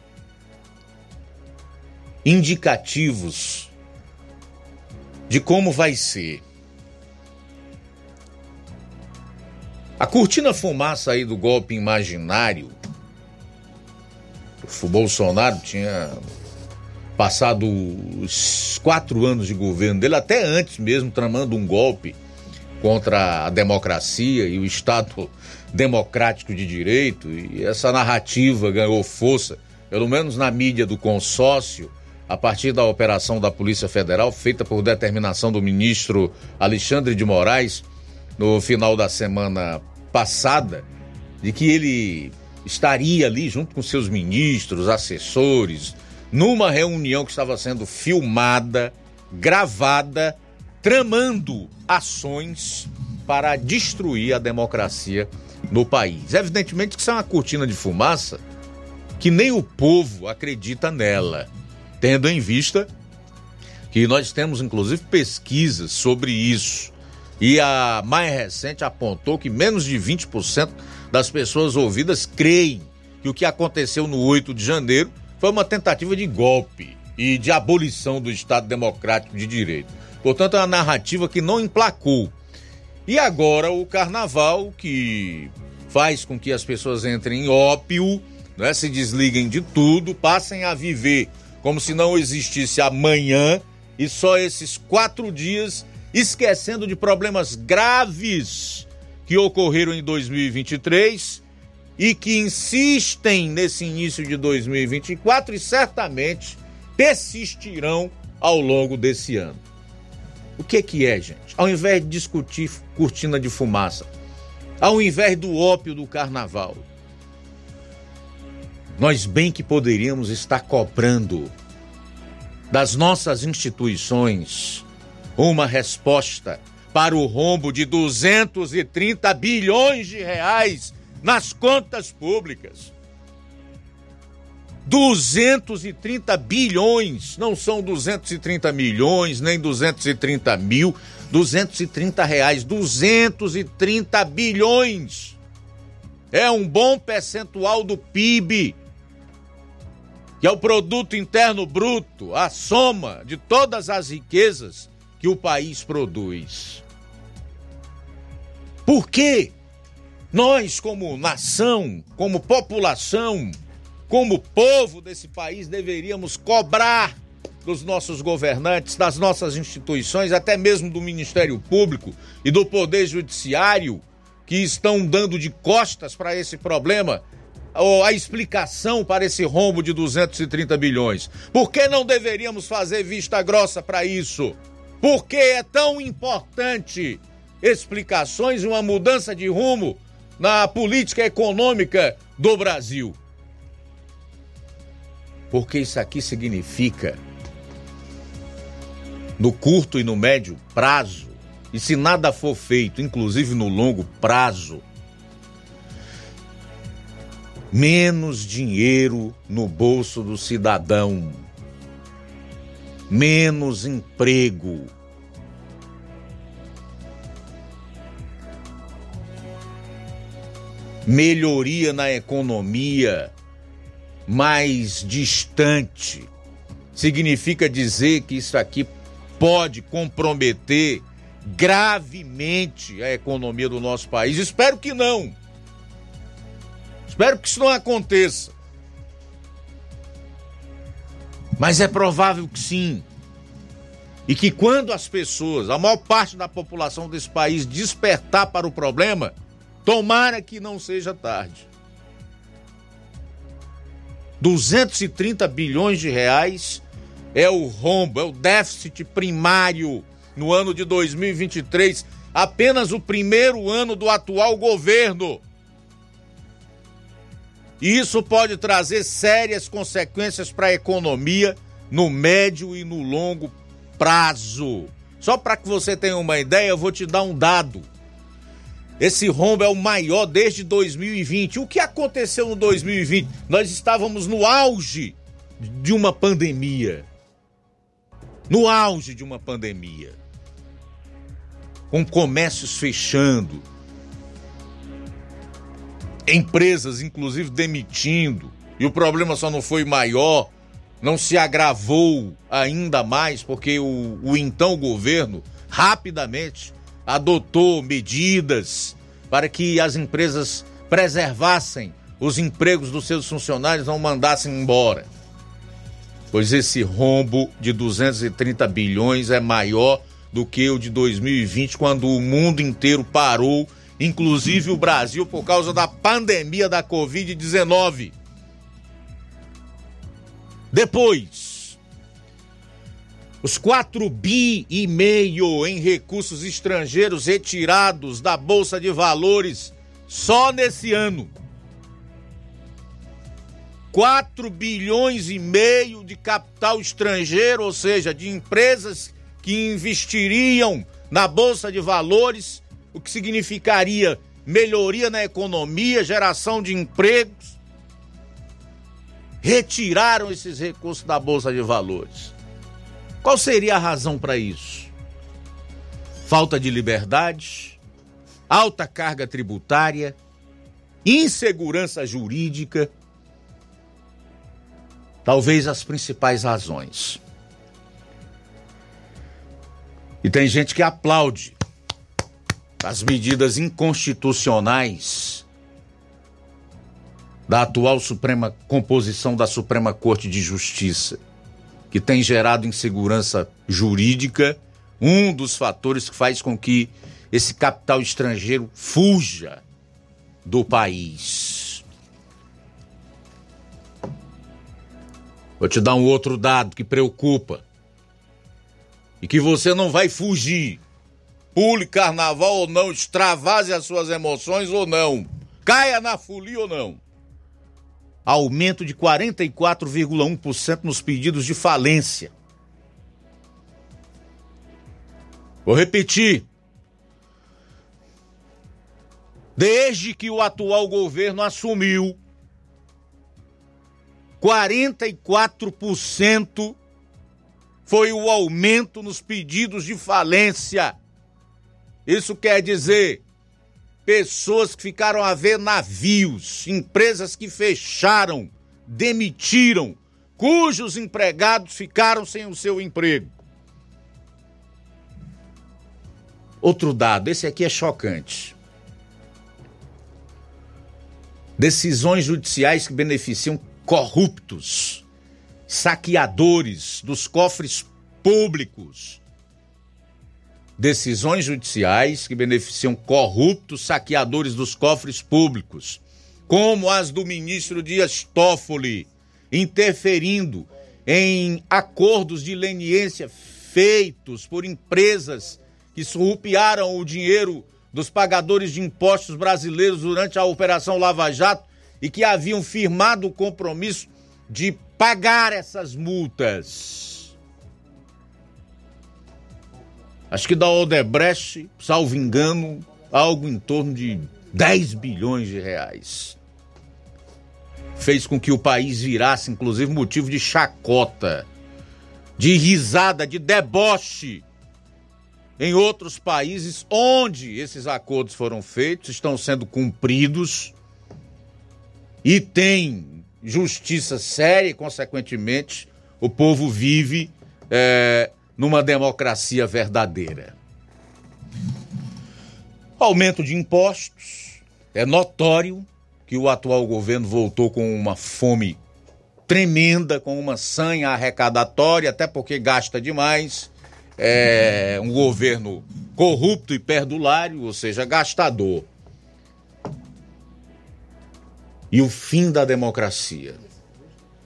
indicativos de como vai ser. A cortina fumaça aí do golpe imaginário. O Bolsonaro tinha passado os quatro anos de governo dele, até antes mesmo, tramando um golpe contra a democracia e o Estado democrático de direito, e essa narrativa ganhou força, pelo menos na mídia do consórcio, a partir da operação da Polícia Federal, feita por determinação do ministro Alexandre de Moraes, no final da semana passada, de que ele estaria ali junto com seus ministros, assessores, numa reunião que estava sendo filmada, gravada, tramando ações para destruir a democracia no país. Evidentemente que isso é uma cortina de fumaça que nem o povo acredita nela, tendo em vista que nós temos inclusive pesquisas sobre isso. E a mais recente apontou que menos de 20% das pessoas ouvidas creem que o que aconteceu no 8 de janeiro foi uma tentativa de golpe e de abolição do Estado Democrático de Direito. Portanto, é uma narrativa que não emplacou. E agora o carnaval, que faz com que as pessoas entrem em ópio, né, se desliguem de tudo, passem a viver como se não existisse amanhã e só esses quatro dias, esquecendo de problemas graves que ocorreram em 2023 e que insistem nesse início de 2024 e certamente persistirão ao longo desse ano. O que que é, gente? Ao invés de discutir cortina de fumaça, ao invés do ópio do carnaval. Nós bem que poderíamos estar cobrando das nossas instituições uma resposta para o rombo de 230 bilhões de reais nas contas públicas. 230 bilhões, não são 230 milhões, nem 230 mil, 230 reais, 230 bilhões. É um bom percentual do PIB, que é o produto interno bruto, a soma de todas as riquezas que o país produz. Por que nós, como nação, como população, como povo desse país, deveríamos cobrar dos nossos governantes, das nossas instituições, até mesmo do Ministério Público e do Poder Judiciário, que estão dando de costas para esse problema, ou a explicação para esse rombo de 230 bilhões. Por que não deveríamos fazer vista grossa para isso? Por que é tão importante explicações e uma mudança de rumo na política econômica do Brasil? Porque isso aqui significa no curto e no médio prazo, e se nada for feito, inclusive no longo prazo, menos dinheiro no bolso do cidadão, menos emprego. Melhoria na economia mais distante. Significa dizer que isso aqui pode comprometer gravemente a economia do nosso país. Espero que não. Espero que isso não aconteça. Mas é provável que sim. E que quando as pessoas, a maior parte da população desse país despertar para o problema, tomara que não seja tarde. 230 bilhões de reais é o rombo, é o déficit primário no ano de 2023, apenas o primeiro ano do atual governo. E isso pode trazer sérias consequências para a economia no médio e no longo prazo. Só para que você tenha uma ideia, eu vou te dar um dado. Esse rombo é o maior desde 2020. O que aconteceu no 2020? Nós estávamos no auge de uma pandemia no auge de uma pandemia, com comércios fechando, empresas inclusive demitindo, e o problema só não foi maior, não se agravou ainda mais, porque o, o então governo rapidamente adotou medidas para que as empresas preservassem os empregos dos seus funcionários, não mandassem embora. Pois esse rombo de 230 bilhões é maior do que o de 2020, quando o mundo inteiro parou, inclusive o Brasil, por causa da pandemia da Covid-19. Depois, os 4 bi e meio em recursos estrangeiros retirados da Bolsa de Valores só nesse ano. 4 bilhões e meio de capital estrangeiro, ou seja, de empresas que investiriam na bolsa de valores, o que significaria melhoria na economia, geração de empregos. Retiraram esses recursos da bolsa de valores. Qual seria a razão para isso? Falta de liberdade, alta carga tributária, insegurança jurídica talvez as principais razões. E tem gente que aplaude as medidas inconstitucionais da atual Suprema composição da Suprema Corte de Justiça, que tem gerado insegurança jurídica, um dos fatores que faz com que esse capital estrangeiro fuja do país. Vou te dar um outro dado que preocupa. E que você não vai fugir. Pule carnaval ou não, extravase as suas emoções ou não. Caia na folia ou não. Aumento de 44,1% nos pedidos de falência. Vou repetir. Desde que o atual governo assumiu, 44% foi o aumento nos pedidos de falência. Isso quer dizer pessoas que ficaram a ver navios, empresas que fecharam, demitiram, cujos empregados ficaram sem o seu emprego. Outro dado, esse aqui é chocante. Decisões judiciais que beneficiam corruptos, saqueadores dos cofres públicos. Decisões judiciais que beneficiam corruptos saqueadores dos cofres públicos, como as do ministro Dias Toffoli, interferindo em acordos de leniência feitos por empresas que surrupiaram o dinheiro dos pagadores de impostos brasileiros durante a Operação Lava Jato e que haviam firmado o compromisso de pagar essas multas. Acho que da Odebrecht, salvo engano, algo em torno de 10 bilhões de reais. Fez com que o país virasse, inclusive, motivo de chacota, de risada, de deboche em outros países onde esses acordos foram feitos, estão sendo cumpridos e tem justiça séria e, consequentemente, o povo vive é, numa democracia verdadeira. Aumento de impostos. É notório que o atual governo voltou com uma fome tremenda, com uma sanha arrecadatória, até porque gasta demais. É um governo corrupto e perdulário, ou seja, gastador e o fim da democracia.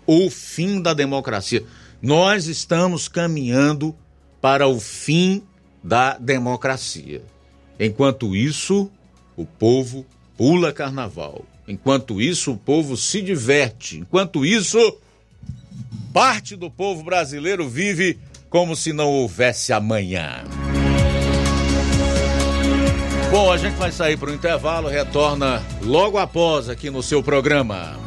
O fim da democracia. Nós estamos caminhando para o fim da democracia. Enquanto isso, o povo pula carnaval. Enquanto isso, o povo se diverte. Enquanto isso, parte do povo brasileiro vive como se não houvesse amanhã. Bom, a gente vai sair para o intervalo, retorna logo após aqui no seu programa.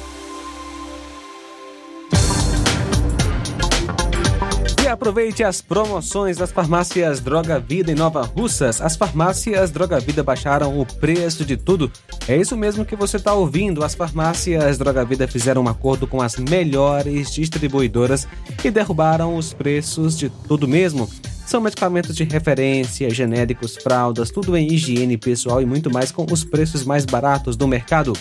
Aproveite as promoções das farmácias Droga Vida em Nova Russas. As farmácias Droga Vida baixaram o preço de tudo. É isso mesmo que você está ouvindo. As farmácias Droga Vida fizeram um acordo com as melhores distribuidoras e derrubaram os preços de tudo mesmo. São medicamentos de referência, genéricos, fraldas, tudo em higiene pessoal e muito mais com os preços mais baratos do mercado.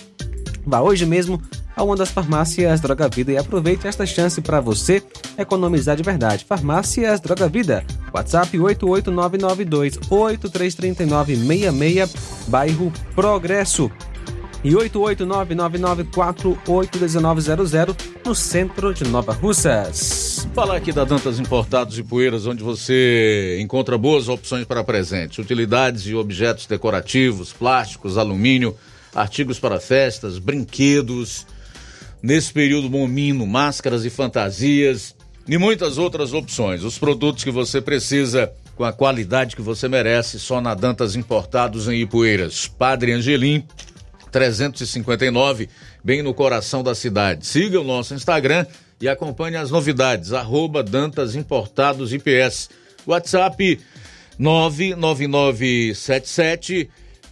Vá hoje mesmo a uma das farmácias Droga Vida e aproveite esta chance para você economizar de verdade. Farmácias Droga Vida, WhatsApp 88992 833966, bairro Progresso. E 88999481900 no centro de Nova Russas. Falar aqui da Dantas Importados e Poeiras, onde você encontra boas opções para presente, utilidades e objetos decorativos, plásticos, alumínio, artigos para festas, brinquedos. Nesse período momino, máscaras e fantasias e muitas outras opções. Os produtos que você precisa com a qualidade que você merece só na Dantas Importados em Ipueiras. Padre Angelim, 359, bem no coração da cidade. Siga o nosso Instagram e acompanhe as novidades. Arroba Dantas Importados IPS. WhatsApp 99977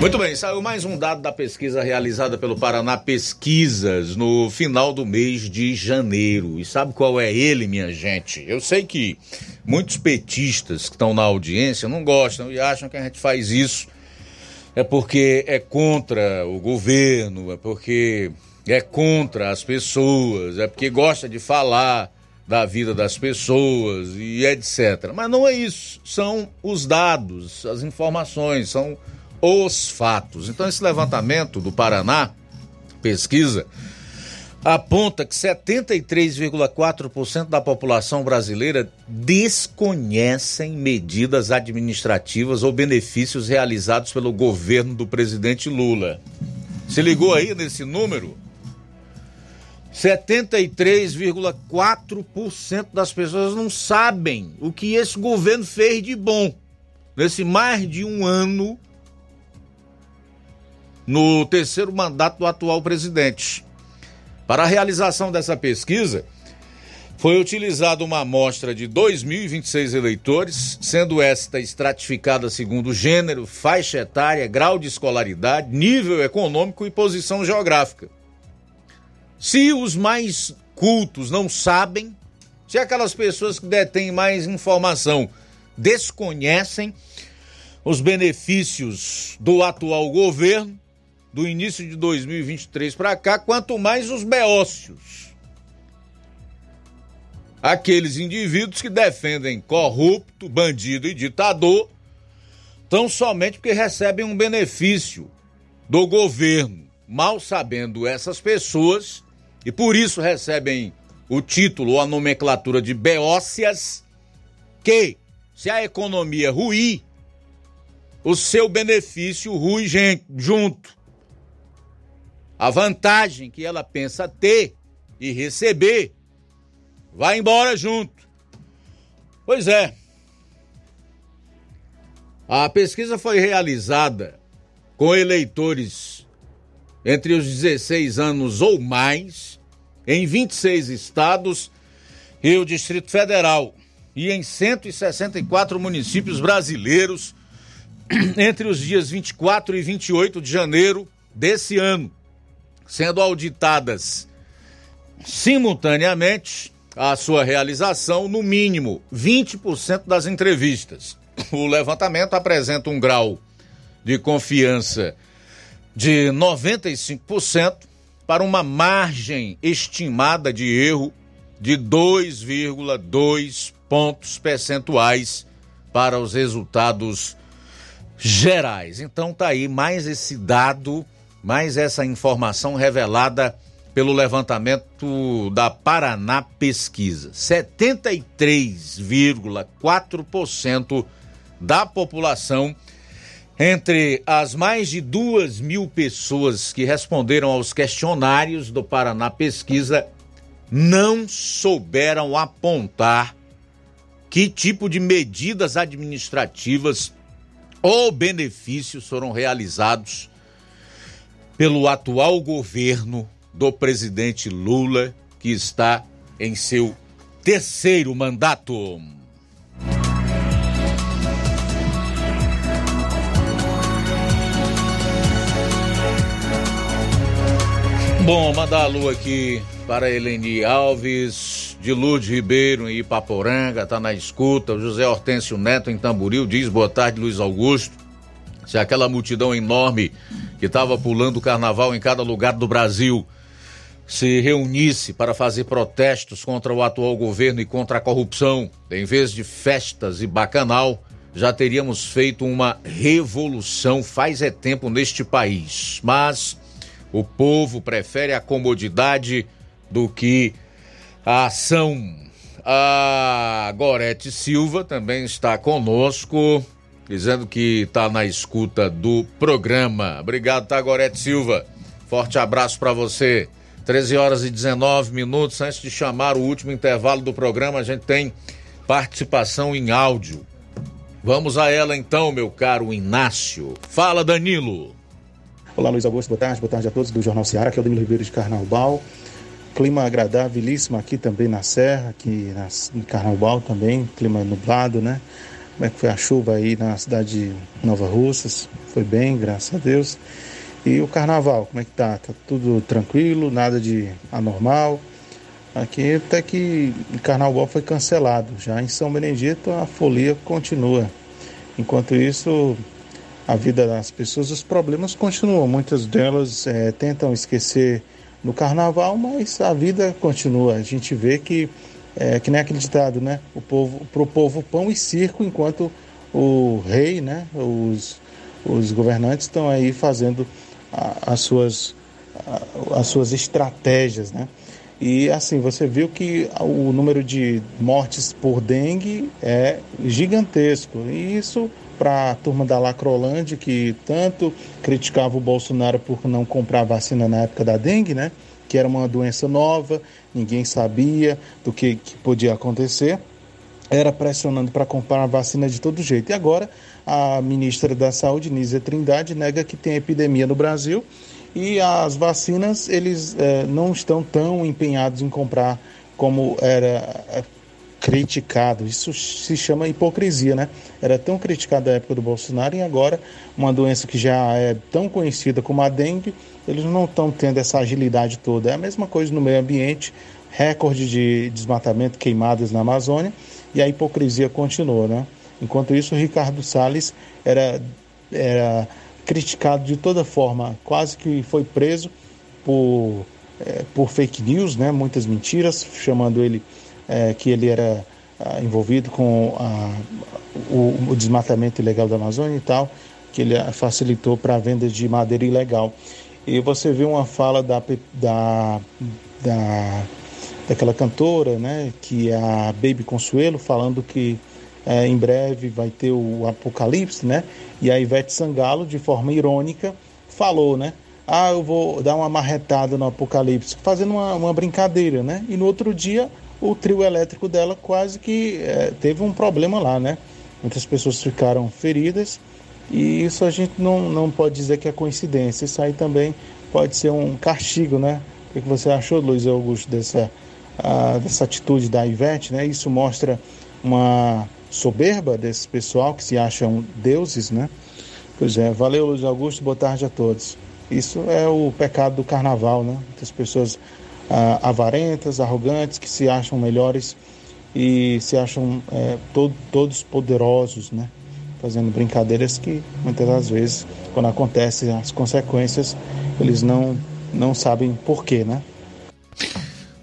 Muito bem, saiu mais um dado da pesquisa realizada pelo Paraná Pesquisas no final do mês de janeiro. E sabe qual é ele, minha gente? Eu sei que muitos petistas que estão na audiência não gostam e acham que a gente faz isso é porque é contra o governo, é porque é contra as pessoas, é porque gosta de falar da vida das pessoas e etc. Mas não é isso, são os dados, as informações, são os fatos. Então, esse levantamento do Paraná, pesquisa, aponta que 73,4% da população brasileira desconhecem medidas administrativas ou benefícios realizados pelo governo do presidente Lula. Se ligou aí nesse número? 73,4% das pessoas não sabem o que esse governo fez de bom nesse mais de um ano no terceiro mandato do atual presidente. Para a realização dessa pesquisa, foi utilizada uma amostra de 2.026 eleitores, sendo esta estratificada segundo gênero, faixa etária, grau de escolaridade, nível econômico e posição geográfica. Se os mais cultos não sabem, se aquelas pessoas que detêm mais informação desconhecem os benefícios do atual governo, do início de 2023 para cá, quanto mais os beócios. Aqueles indivíduos que defendem corrupto, bandido e ditador, tão somente porque recebem um benefício do governo, mal sabendo essas pessoas, e por isso recebem o título ou a nomenclatura de beócias, que, se a economia ruir, o seu benefício rui junto a vantagem que ela pensa ter e receber vai embora junto. Pois é. A pesquisa foi realizada com eleitores entre os 16 anos ou mais em 26 estados e o Distrito Federal e em 164 municípios brasileiros [CLEARS THROAT] entre os dias 24 e 28 de janeiro desse ano sendo auditadas simultaneamente a sua realização, no mínimo 20% das entrevistas. O levantamento apresenta um grau de confiança de 95% para uma margem estimada de erro de 2,2 pontos percentuais para os resultados gerais. Então tá aí mais esse dado mais essa informação revelada pelo levantamento da Paraná Pesquisa. 73,4% da população, entre as mais de duas mil pessoas que responderam aos questionários do Paraná Pesquisa, não souberam apontar que tipo de medidas administrativas ou benefícios foram realizados pelo atual governo do presidente Lula, que está em seu terceiro mandato. Bom, mandar alô aqui para Eleni Alves, de Lourdes Ribeiro em Ipaporanga, tá na escuta. José Hortêncio Neto em Tamboril diz boa tarde, Luiz Augusto se aquela multidão enorme que estava pulando o carnaval em cada lugar do Brasil se reunisse para fazer protestos contra o atual governo e contra a corrupção, em vez de festas e bacanal, já teríamos feito uma revolução faz é tempo neste país. Mas o povo prefere a comodidade do que a ação. A Gorete Silva também está conosco, dizendo que está na escuta do programa. Obrigado, tá, Gorete Silva? Forte abraço para você. 13 horas e 19 minutos. Antes de chamar o último intervalo do programa, a gente tem participação em áudio. Vamos a ela então, meu caro Inácio. Fala, Danilo. Olá, Luiz Augusto, boa tarde, boa tarde a todos do Jornal Ceará, aqui é o Danilo Ribeiro de Carnaubal. Clima agradabilíssimo aqui também na Serra, aqui em Carnaubal também, clima nublado, né? Como é que foi a chuva aí na cidade de Nova Russas? Foi bem, graças a Deus. E o carnaval, como é que tá? Tá tudo tranquilo, nada de anormal. Aqui até que o carnaval foi cancelado. Já em São Benedito a folia continua. Enquanto isso, a vida das pessoas, os problemas continuam. Muitas delas é, tentam esquecer no carnaval, mas a vida continua. A gente vê que, é, que nem aquele ditado, né? O povo, pro povo pão e circo, enquanto o rei, né? Os, os governantes estão aí fazendo a, as, suas, a, as suas estratégias, né? E assim, você viu que o número de mortes por dengue é gigantesco. E isso para a turma da Lacrolândia, que tanto criticava o Bolsonaro por não comprar vacina na época da dengue, né? Que era uma doença nova, ninguém sabia do que, que podia acontecer. Era pressionando para comprar a vacina de todo jeito. E agora a ministra da Saúde, Nízia Trindade, nega que tem epidemia no Brasil e as vacinas eles eh, não estão tão empenhados em comprar como era criticado. Isso se chama hipocrisia, né? Era tão criticado na época do Bolsonaro e agora uma doença que já é tão conhecida como a dengue, eles não estão tendo essa agilidade toda. É a mesma coisa no meio ambiente, recorde de desmatamento, queimadas na Amazônia e a hipocrisia continua, né? Enquanto isso, o Ricardo Salles era, era criticado de toda forma, quase que foi preso por, é, por fake news, né? Muitas mentiras, chamando ele é, que ele era ah, envolvido com a, o, o, desmatamento ilegal da Amazônia e tal, que ele facilitou para a venda de madeira ilegal. E você vê uma fala da, da, da, daquela cantora, né, que é a Baby Consuelo, falando que é, em breve vai ter o apocalipse, né? E a Ivete Sangalo, de forma irônica, falou, né? Ah, eu vou dar uma marretada no apocalipse, fazendo uma, uma brincadeira, né? E no outro dia o trio elétrico dela quase que é, teve um problema lá, né? Muitas pessoas ficaram feridas e isso a gente não, não pode dizer que é coincidência. Isso aí também pode ser um castigo, né? O que você achou, Luiz Augusto, dessa, uh, dessa atitude da Ivete, né? Isso mostra uma soberba desse pessoal que se acham deuses, né? Pois é, valeu, Luiz Augusto, boa tarde a todos. Isso é o pecado do carnaval, né? Muitas pessoas ah, avarentas, arrogantes, que se acham melhores e se acham é, to todos poderosos, né? Fazendo brincadeiras que muitas das vezes, quando acontecem as consequências, eles não, não sabem porquê, né?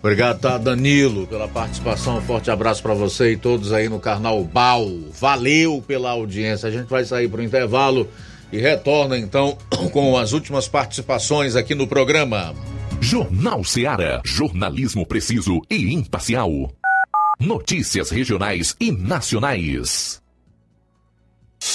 Obrigado, tá, Danilo, pela participação. Um forte abraço para você e todos aí no Carnaubal. Valeu pela audiência. A gente vai sair para o intervalo e retorna então [CLEARS THROAT] com as últimas participações aqui no programa. Jornal Seara. Jornalismo preciso e imparcial. Notícias regionais e nacionais.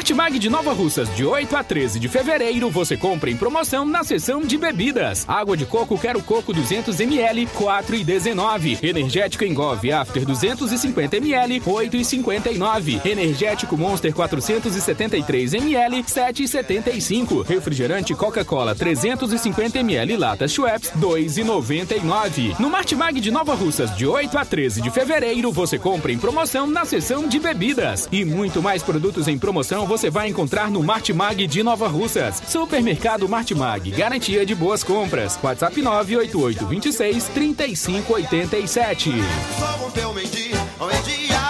Martimag de Nova Russas, de 8 a 13 de fevereiro, você compra em promoção na seção de bebidas. Água de coco Quero Coco 200ml, 4,19. Energético Engove After 250ml, 8,59. Energético Monster 473ml, 7,75. Refrigerante Coca-Cola 350ml lata Schweppes, 2,99. No Martimag de Nova Russas, de 8 a 13 de fevereiro, você compra em promoção na seção de bebidas. E muito mais produtos em promoção você vai encontrar no Martimag de Nova Russas. Supermercado Martimag, garantia de boas compras. WhatsApp 988 26 3587. Somos teu mendigo, mendiga.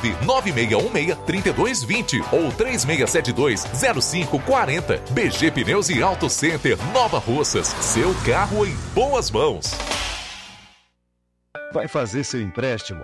3220 ou 3672 0540. BG Pneus e Auto Center Nova Russas. Seu carro em boas mãos. Vai fazer seu empréstimo?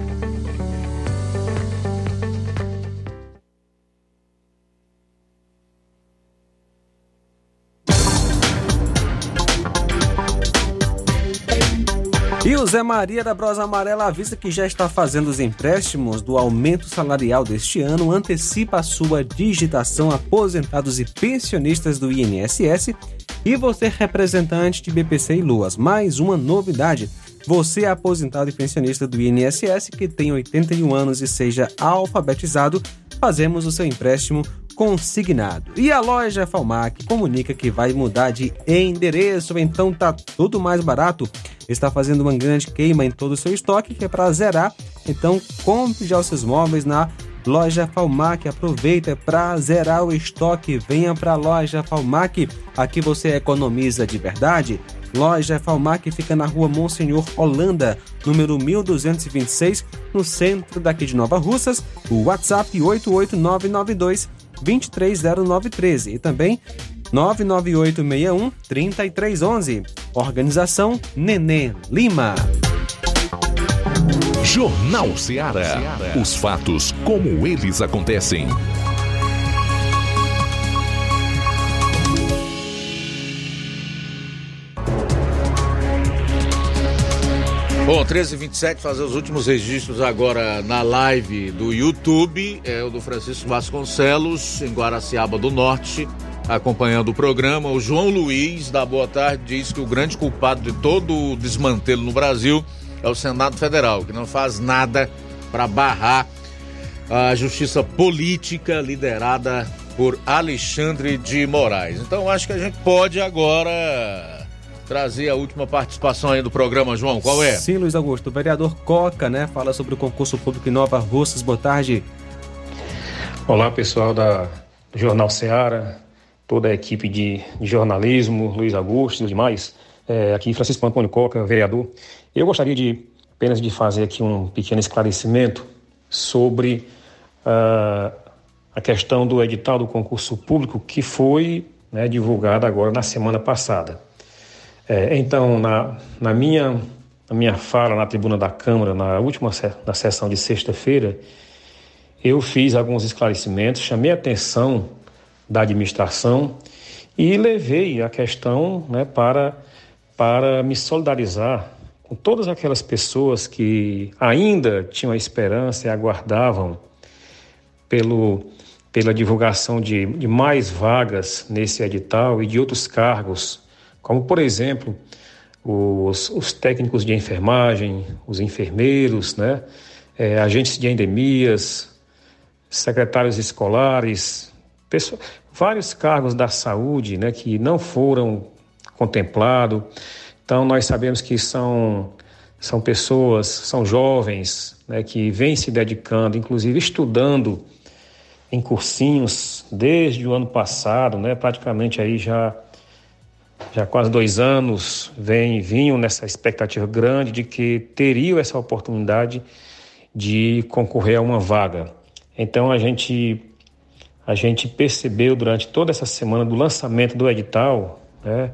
O Zé Maria da Brosa Amarela avisa que já está fazendo os empréstimos do aumento salarial deste ano, antecipa a sua digitação aposentados e pensionistas do INSS e você representante de BPC e Luas. Mais uma novidade. Você é aposentado e pensionista do INSS que tem 81 anos e seja alfabetizado, fazemos o seu empréstimo consignado. E a loja Falmac comunica que vai mudar de endereço, então tá tudo mais barato. Está fazendo uma grande queima em todo o seu estoque, que é para zerar. Então compre já os seus móveis na Loja Falmac, aproveita para zerar o estoque. Venha para a Loja Falmac, aqui você economiza de verdade. Loja Falmac fica na rua Monsenhor Holanda, número 1226, no centro daqui de Nova Russas. O WhatsApp 88992 230913 e também 99861 3311. Organização Nenê Lima. Jornal Ceará. Os fatos como eles acontecem. Bom, 13h27, fazer os últimos registros agora na live do YouTube. É o do Francisco Vasconcelos, em Guaraciaba do Norte, acompanhando o programa. O João Luiz, da Boa Tarde, diz que o grande culpado de todo o desmantelo no Brasil é o Senado Federal, que não faz nada para barrar a justiça política liderada por Alexandre de Moraes. Então, acho que a gente pode agora trazer a última participação aí do programa, João. Qual é? Sim, Luiz Augusto. O vereador Coca, né, fala sobre o concurso público em Nova Russas. Boa tarde. Olá, pessoal da do Jornal Seara, toda a equipe de, de jornalismo, Luiz Augusto e demais. É, aqui, Francisco Antônio Coca, vereador. Eu gostaria de apenas de fazer aqui um pequeno esclarecimento sobre uh, a questão do edital do concurso público que foi né, divulgado agora na semana passada. É, então, na, na, minha, na minha fala na tribuna da Câmara, na última na sessão de sexta-feira, eu fiz alguns esclarecimentos, chamei a atenção da administração E levei a questão né, para, para me solidarizar com todas aquelas pessoas que ainda tinham a esperança e aguardavam pelo, pela divulgação de, de mais vagas nesse edital e de outros cargos, como, por exemplo, os, os técnicos de enfermagem, os enfermeiros, né, é, agentes de endemias, secretários escolares, pessoas, vários cargos da saúde né, que não foram contemplados. Então, nós sabemos que são, são pessoas, são jovens né, que vêm se dedicando, inclusive estudando em cursinhos desde o ano passado, né, praticamente aí já, já quase dois anos, vem, vinham nessa expectativa grande de que teriam essa oportunidade de concorrer a uma vaga. Então, a gente, a gente percebeu durante toda essa semana do lançamento do edital, né,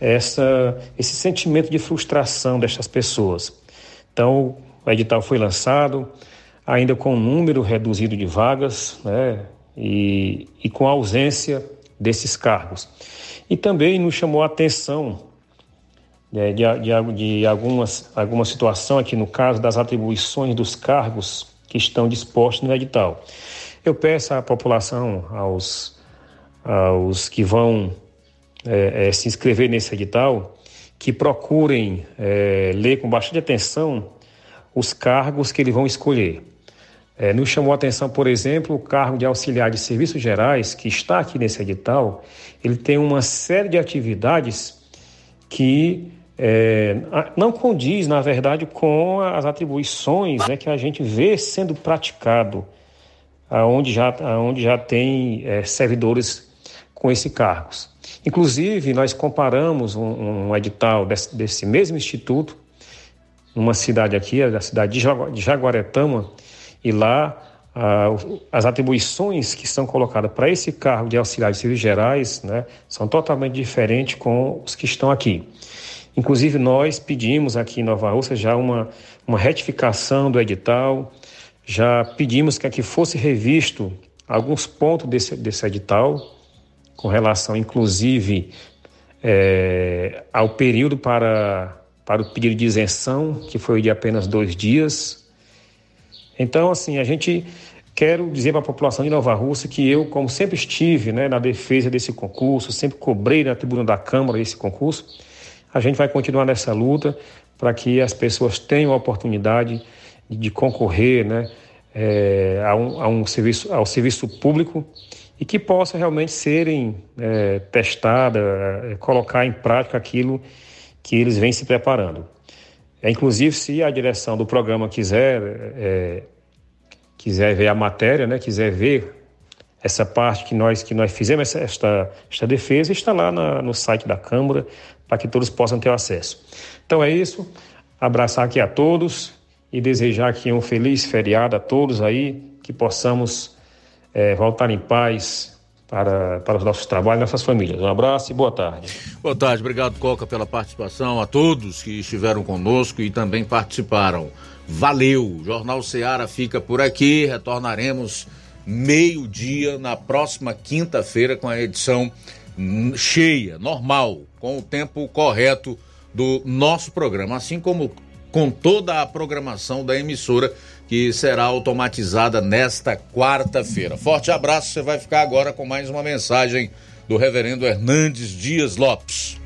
essa, esse sentimento de frustração destas pessoas. Então, o edital foi lançado, ainda com um número reduzido de vagas, né, e, e com a ausência desses cargos. E também nos chamou a atenção né, de, de, de algumas, alguma situação aqui no caso das atribuições dos cargos que estão dispostos no edital. Eu peço à população, aos, aos que vão é, é, se inscrever nesse edital, que procurem é, ler com bastante atenção os cargos que eles vão escolher. É, nos chamou a atenção, por exemplo, o cargo de auxiliar de serviços gerais, que está aqui nesse edital, ele tem uma série de atividades que é, não condiz, na verdade, com as atribuições né, que a gente vê sendo praticado, aonde já, aonde já tem é, servidores com esses cargos. Inclusive, nós comparamos um, um edital desse, desse, mesmo instituto, numa cidade aqui, da cidade de Jaguaretama, e lá ah, as atribuições que são colocadas para esse cargo de auxiliar de serviços gerais né, são totalmente diferentes com os que estão aqui. Inclusive, nós pedimos aqui em Nova Rússia já uma, uma retificação do edital, já pedimos que aqui fosse revisto alguns pontos desse, desse edital, com relação, inclusive, é, ao período para, para o pedido de isenção, que foi de apenas dois dias. Então, assim, a gente quero dizer para a população de Nova Rússia que eu, como sempre estive né, na defesa desse concurso, sempre cobrei na tribuna da Câmara esse concurso, a gente vai continuar nessa luta para que as pessoas tenham a oportunidade de concorrer né, é, a, um, a um serviço, ao serviço público e que possa realmente serem é, colocar em prática aquilo que eles vêm se preparando. É, inclusive, se a direção do programa quiser é, quiser ver a matéria, né, quiser ver essa parte que nós que nós fizemos esta esta defesa está lá na, no site da Câmara para que todos possam ter acesso. Então é isso. Abraçar aqui a todos e desejar aqui um feliz feriado a todos aí que possamos é, voltar em paz para, para os nossos trabalhos, nossas famílias. Um abraço e boa tarde. Boa tarde, obrigado, Coca, pela participação, a todos que estiveram conosco e também participaram. Valeu! Jornal Seara fica por aqui, retornaremos meio-dia na próxima quinta-feira com a edição cheia, normal, com o tempo correto do nosso programa, assim como com toda a programação da emissora que será automatizada nesta quarta-feira. Forte abraço, você vai ficar agora com mais uma mensagem do reverendo Hernandes Dias Lopes.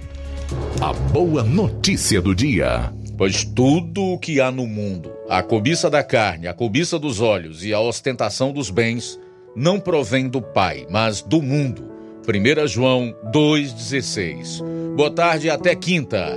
A boa notícia do dia. Pois tudo o que há no mundo, a cobiça da carne, a cobiça dos olhos e a ostentação dos bens, não provém do Pai, mas do mundo. 1 João 2,16. Boa tarde e até quinta.